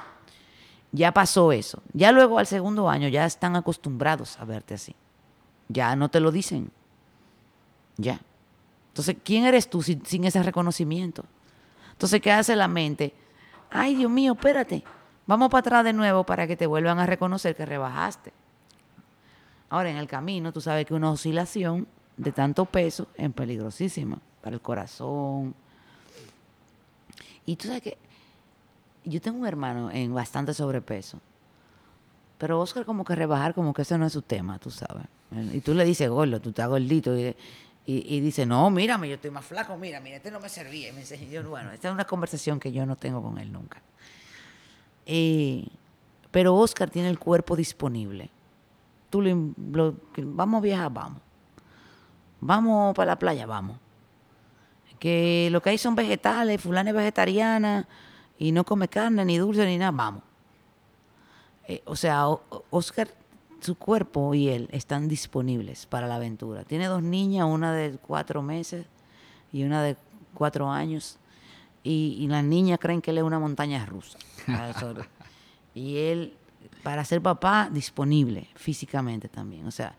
B: Ya pasó eso. Ya luego al segundo año ya están acostumbrados a verte así. Ya no te lo dicen. Ya. Entonces, ¿quién eres tú sin, ese reconocimiento? Entonces, ¿qué hace la mente? Ay, Dios mío, espérate. Vamos para atrás de nuevo para que te vuelvan a reconocer que rebajaste. Ahora, en el camino, tú sabes que una oscilación de tanto peso es peligrosísima para el corazón. Y tú sabes que yo tengo un hermano en bastante sobrepeso. Pero Oscar como que rebajar, como que ese no es su tema, tú sabes. Y tú le dices, gordo, tú estás gordito. Y, y, dice, no, mírame, yo estoy más flaco, mira, mira, este no me servía. Y me dice, bueno, esta es una conversación que yo no tengo con él nunca. pero Oscar tiene el cuerpo disponible. Tú lo, vamos a viajar, vamos. Vamos para la playa, vamos. Que lo que hay son vegetales, fulana es vegetariana y no come carne, ni dulce, ni nada, vamos. Eh, o sea, Oscar su cuerpo y él están disponibles para la aventura. Tiene dos niñas, una de cuatro meses y una de cuatro años. Y, las niñas creen que él es una montaña rusa. y él, para ser papá, disponible físicamente también. O sea,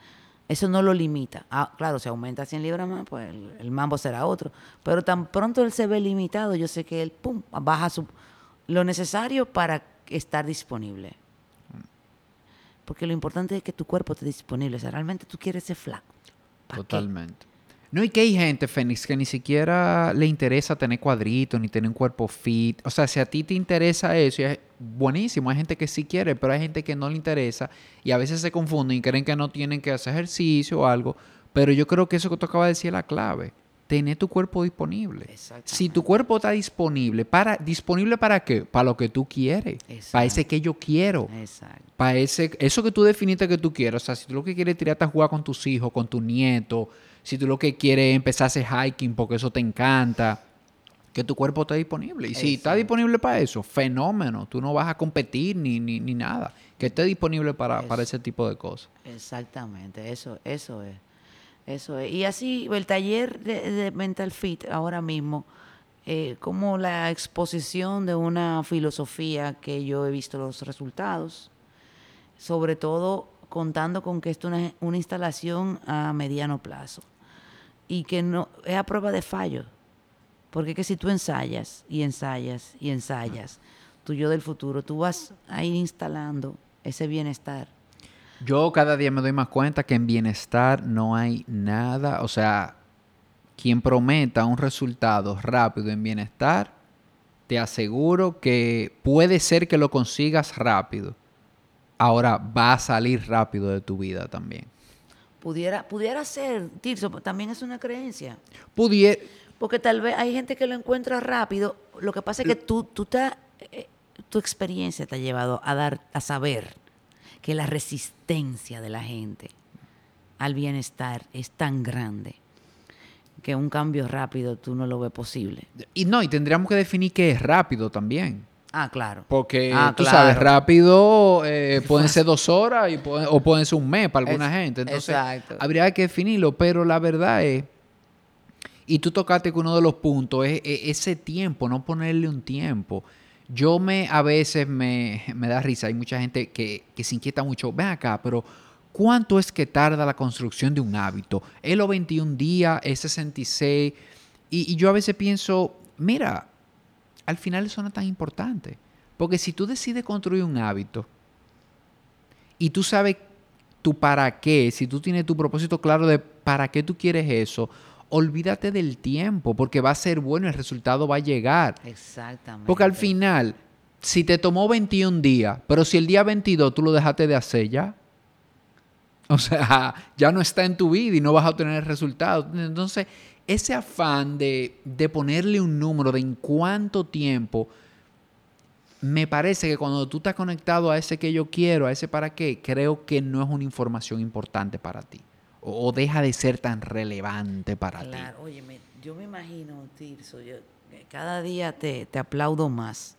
B: eso no lo limita. Ah, claro, si aumenta 100 libras más, pues el, el, mambo será otro. Pero tan pronto él se ve limitado, yo sé que él, pum, baja su, lo necesario para estar disponible. Porque lo importante es que tu cuerpo esté disponible. O sea, realmente tú quieres ser flaco.
A: Totalmente. No, y que hay gente, Fénix, que ni siquiera le interesa tener cuadritos ni tener un cuerpo fit. O sea, si a ti te interesa eso, es buenísimo. Hay gente que sí quiere, pero hay gente que no le interesa y a veces se confunden y creen que no tienen que hacer ejercicio o algo. Pero yo creo que eso que tú acabas de decir es la clave tener tu cuerpo disponible. Si tu cuerpo está disponible, para, ¿disponible para qué? Para lo que tú quieres. Para ese que yo quiero. Para ese, eso que tú definiste que tú quieres. O sea, si tú lo que quieres es tirarte a jugar con tus hijos, con tu nieto, si tú lo que quieres es empezar a hacer hiking porque eso te encanta, que tu cuerpo esté disponible. Y si está disponible para eso, fenómeno. Tú no vas a competir ni, ni, ni nada. Que esté disponible para, para ese tipo de cosas.
B: Exactamente, eso, eso es. Eso es. Y así, el taller de, Mental Fit ahora mismo, eh, como la exposición de una filosofía que yo he visto los resultados, sobre todo contando con que esto es una, instalación a mediano plazo y que no es a prueba de fallo. Porque que si tú ensayas y ensayas y ensayas, tu yo del futuro, tú vas a ir instalando ese bienestar
A: yo cada día me doy más cuenta que en bienestar no hay nada, o sea, quien prometa un resultado rápido en bienestar, te aseguro que puede ser que lo consigas rápido. Ahora va a salir rápido de tu vida también.
B: Pudiera, pudiera ser, Tirso, también es una creencia.
A: Pudiera.
B: Porque tal vez hay gente que lo encuentra rápido. Lo que pasa es que tú, tú eh, tu experiencia te ha llevado a dar, a saber que la resistencia de la gente al bienestar es tan grande que un cambio rápido tú no lo ves posible.
A: Y no, y tendríamos que definir qué es rápido también.
B: Ah, claro.
A: Porque ah, tú sabes, rápido eh, pueden ser dos horas y o pueden ser un mes para alguna gente. Entonces, habría que definirlo, pero la verdad es, y tú tocaste que uno de los puntos es ese tiempo, no ponerle un tiempo. Yo me, a veces me, da risa, hay mucha gente que, se inquieta mucho, ven acá, pero ¿cuánto es que tarda la construcción de un hábito? ¿Es los 21 días? ¿Es 66? Y, y yo a veces pienso, mira, al final eso no es tan importante. Porque si tú decides construir un hábito y tú sabes tu para qué, si tú tienes tu propósito claro de para qué tú quieres eso, olvídate del tiempo, porque va a ser bueno, el resultado va a llegar.
B: Exactamente.
A: Porque al final, si te tomó 21 días, pero si el día 22 tú lo dejaste de hacer ya, o sea, ya no está en tu vida y no vas a obtener el resultado. Entonces, ese afán de, de ponerle un número de en cuánto tiempo, me parece que cuando tú estás conectado a ese que yo quiero, a ese para qué, creo que no es una información importante para ti o, deja de ser tan relevante para ti?
B: Claro, oye, yo me imagino, Tirso, yo, cada día te, aplaudo más,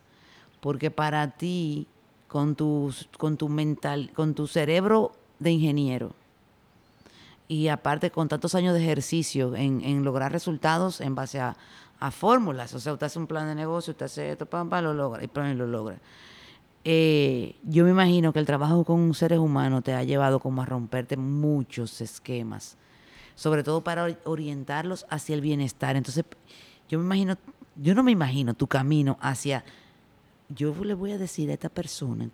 B: porque para ti, con tu, con tu mental, con tu cerebro de ingeniero, y aparte con tantos años de ejercicio en, lograr resultados en base a, fórmulas, o sea, usted hace un plan de negocio, usted hace esto, pam, lo logra, y lo logra. Eh, yo me imagino que el trabajo con seres humanos te ha llevado como a romperte muchos esquemas, sobre todo para orientarlos hacia el bienestar. Entonces, yo me imagino, yo no me imagino tu camino hacia, yo le voy a decir a esta persona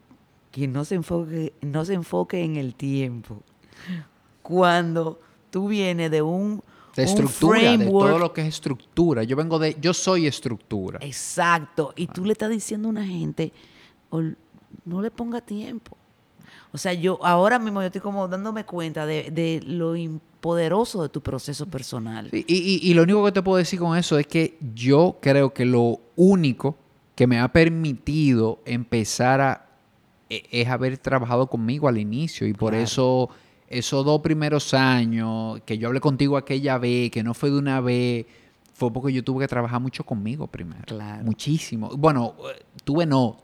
B: que no se enfoque, no se enfoque en el tiempo, cuando tú vienes de un,
A: de estructura, de todo lo que es estructura. Yo vengo de, yo soy estructura.
B: Exacto. Y tú le estás diciendo a una gente, "Ol- no le ponga tiempo. O sea, yo ahora mismo yo estoy como dándome cuenta de, de lo poderoso de tu proceso personal.
A: Y, y- y lo único que te puedo decir con eso es que yo creo que lo único que me ha permitido empezar a e- es haber trabajado conmigo al inicio y por
B: Claro.
A: eso esos dos primeros años que yo hablé contigo aquella vez, que no fue de una vez, fue porque yo tuve que trabajar mucho conmigo primero.
B: Claro.
A: Muchísimo. Bueno, eh, tuve no,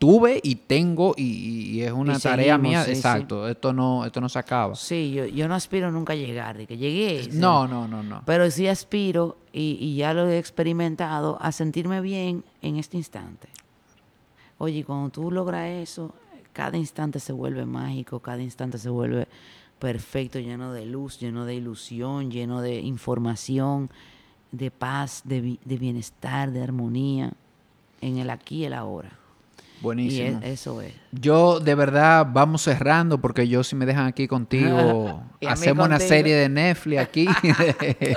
A: tuve y tengo y, y es una
B: Y
A: tarea
B: seguimos,
A: mía.
B: sí, sí.
A: Exacto. Esto no, esto no se acaba.
B: Sí, yo, yo no aspiro nunca a llegar, de que llegué. sea,
A: No, no, no, no.
B: Pero sí aspiro, y, y ya lo he experimentado, a sentirme bien en este instante. Oye, cuando tú logras eso, cada instante se vuelve mágico, cada instante se vuelve perfecto, lleno de luz, lleno de ilusión, lleno de información, de paz, de, de bienestar, de armonía, en el aquí y el ahora. Y
A: Buenísimo.
B: e- eso es.
A: Yo de verdad vamos cerrando porque yo si me dejan aquí contigo hacemos una serie de Netflix aquí de,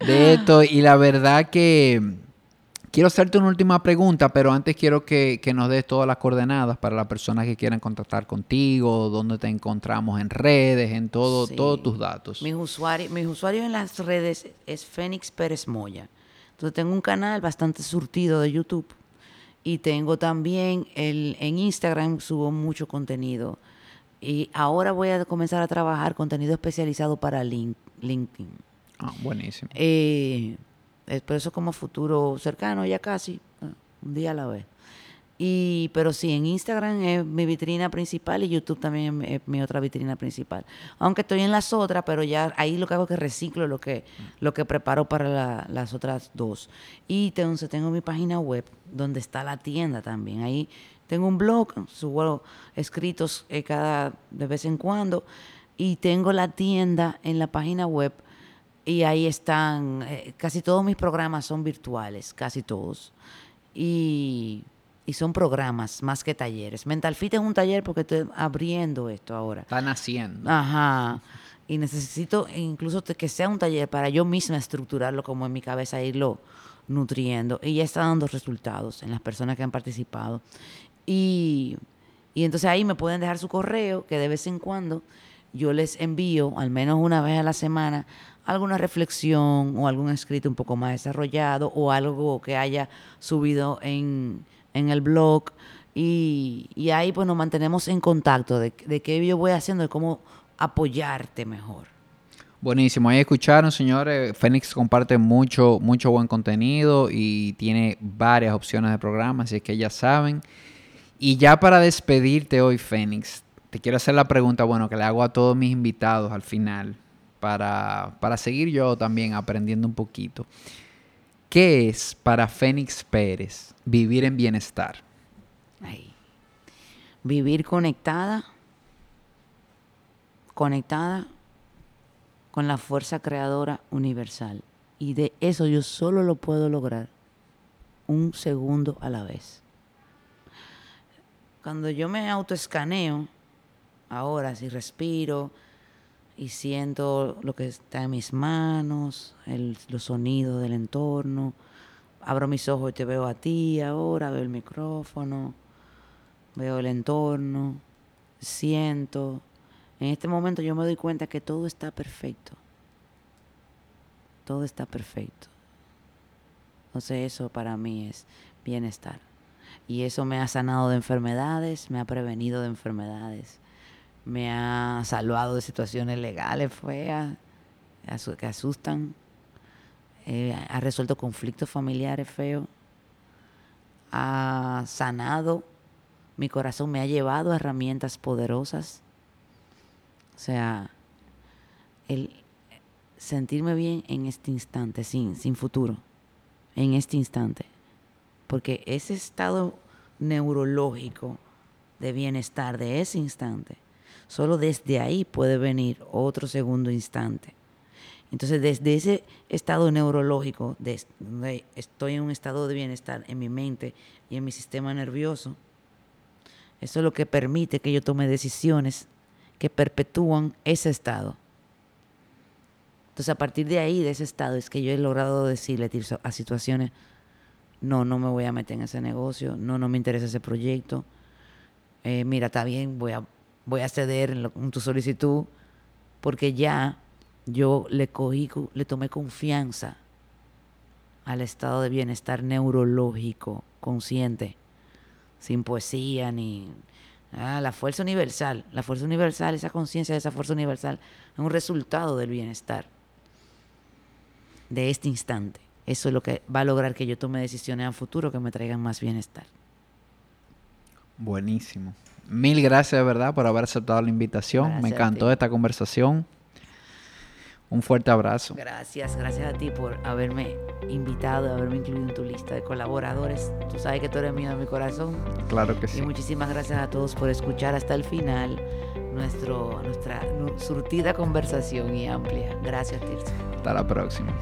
A: de esto y la verdad que quiero hacerte una última pregunta pero antes quiero que, que nos des todas las coordenadas para las personas que quieran contactar contigo, dónde te encontramos en redes, en todo,
B: Sí.
A: todos tus datos.
B: Mis usuarios, mis usuarios en las redes es Fénix Pérez Moya. Entonces tengo un canal bastante surtido de YouTube y tengo también el, en Instagram subo mucho contenido. Y ahora voy a comenzar a trabajar contenido especializado para Link- LinkedIn.
A: Ah, buenísimo.
B: Eh, es por eso como futuro cercano, ya casi, eh, un día a la vez. Y, pero sí, en Instagram es mi vitrina principal y YouTube también es mi otra vitrina principal. Aunque estoy en las otras, pero ya ahí lo que hago es que reciclo lo que, lo que preparo para la- las otras dos. Y entonces tengo mi página web donde está la tienda también. Ahí tengo un blog, subo escritos eh, cada de vez en cuando y tengo la tienda en la página web y ahí están, eh, casi todos mis programas son virtuales, casi todos. Y, y son programas más que talleres. Mental Fit es un taller porque estoy abriendo esto ahora.
A: Están haciendo.
B: Ajá. Y necesito incluso que sea un taller para yo misma estructurarlo como en mi cabeza, irlo nutriendo. Y ya está dando resultados en las personas que han participado. Y, y entonces ahí me pueden dejar su correo, que de vez en cuando yo les envío, al menos una vez a la semana, alguna reflexión o algún escrito un poco más desarrollado o algo que haya subido en, en el blog. Y, y ahí pues nos mantenemos en contacto de, qué yo voy haciendo, de cómo apoyarte mejor.
A: Buenísimo, ahí escucharon, señores. Fénix comparte mucho, mucho buen contenido y tiene varias opciones de programas, así que ya saben. Y ya para despedirte hoy, Fénix, te quiero hacer la pregunta, bueno, que le hago a todos mis invitados al final, para, para seguir yo también aprendiendo un poquito. ¿Qué es para Fénix Pérez vivir en bienestar?
B: Vivir conectada, conectada con la fuerza creadora universal. Y de eso yo solo lo puedo lograr un segundo a la vez. Cuando yo me autoescaneo, ahora si respiro y siento lo que está en mis manos, el- los sonidos del entorno, abro mis ojos y te veo a ti ahora, veo el micrófono, veo el entorno, siento. En este momento yo me doy cuenta que todo está perfecto. Todo está perfecto. Entonces eso para mí es bienestar. Y eso me ha sanado de enfermedades, me ha prevenido de enfermedades, me ha salvado de situaciones legales feas que asustan, eh, ha resuelto conflictos familiares feos, ha sanado mi corazón, me ha llevado a herramientas poderosas. O sea, el sentirme bien en este instante, sin, sin futuro, en este instante. Porque ese estado neurológico de bienestar de ese instante, solo desde ahí puede venir otro segundo instante. Entonces, desde ese estado neurológico, de, donde estoy en un estado de bienestar en mi mente y en mi sistema nervioso, eso es lo que permite que yo tome decisiones que perpetúan ese estado. Entonces, a partir de ahí, de ese estado, es que yo he logrado decirle a situaciones, no, no me voy a meter en ese negocio, no, no me interesa ese proyecto. Eh, mira, está bien, voy a, voy a ceder en, lo- tu solicitud, porque ya yo le cogí, le tomé confianza al estado de bienestar neurológico, consciente, sin poesía ni... Ah, la fuerza universal, la fuerza universal, esa conciencia de esa fuerza universal es un resultado del bienestar de este instante. Eso es lo que va a lograr que yo tome decisiones a futuro que me traigan más bienestar.
A: Buenísimo. Mil gracias, de verdad, por haber aceptado la invitación.
B: Gracias
A: Me encantó esta conversación. Un fuerte abrazo.
B: Gracias, gracias a ti por haberme invitado, haberme incluido en tu lista de colaboradores. Tú sabes que tú eres mío de mi corazón.
A: Claro que
B: Y
A: sí.
B: muchísimas gracias a todos por escuchar hasta el final nuestro, nuestra nu- surtida conversación y amplia. Gracias, Tirso.
A: Hasta la próxima.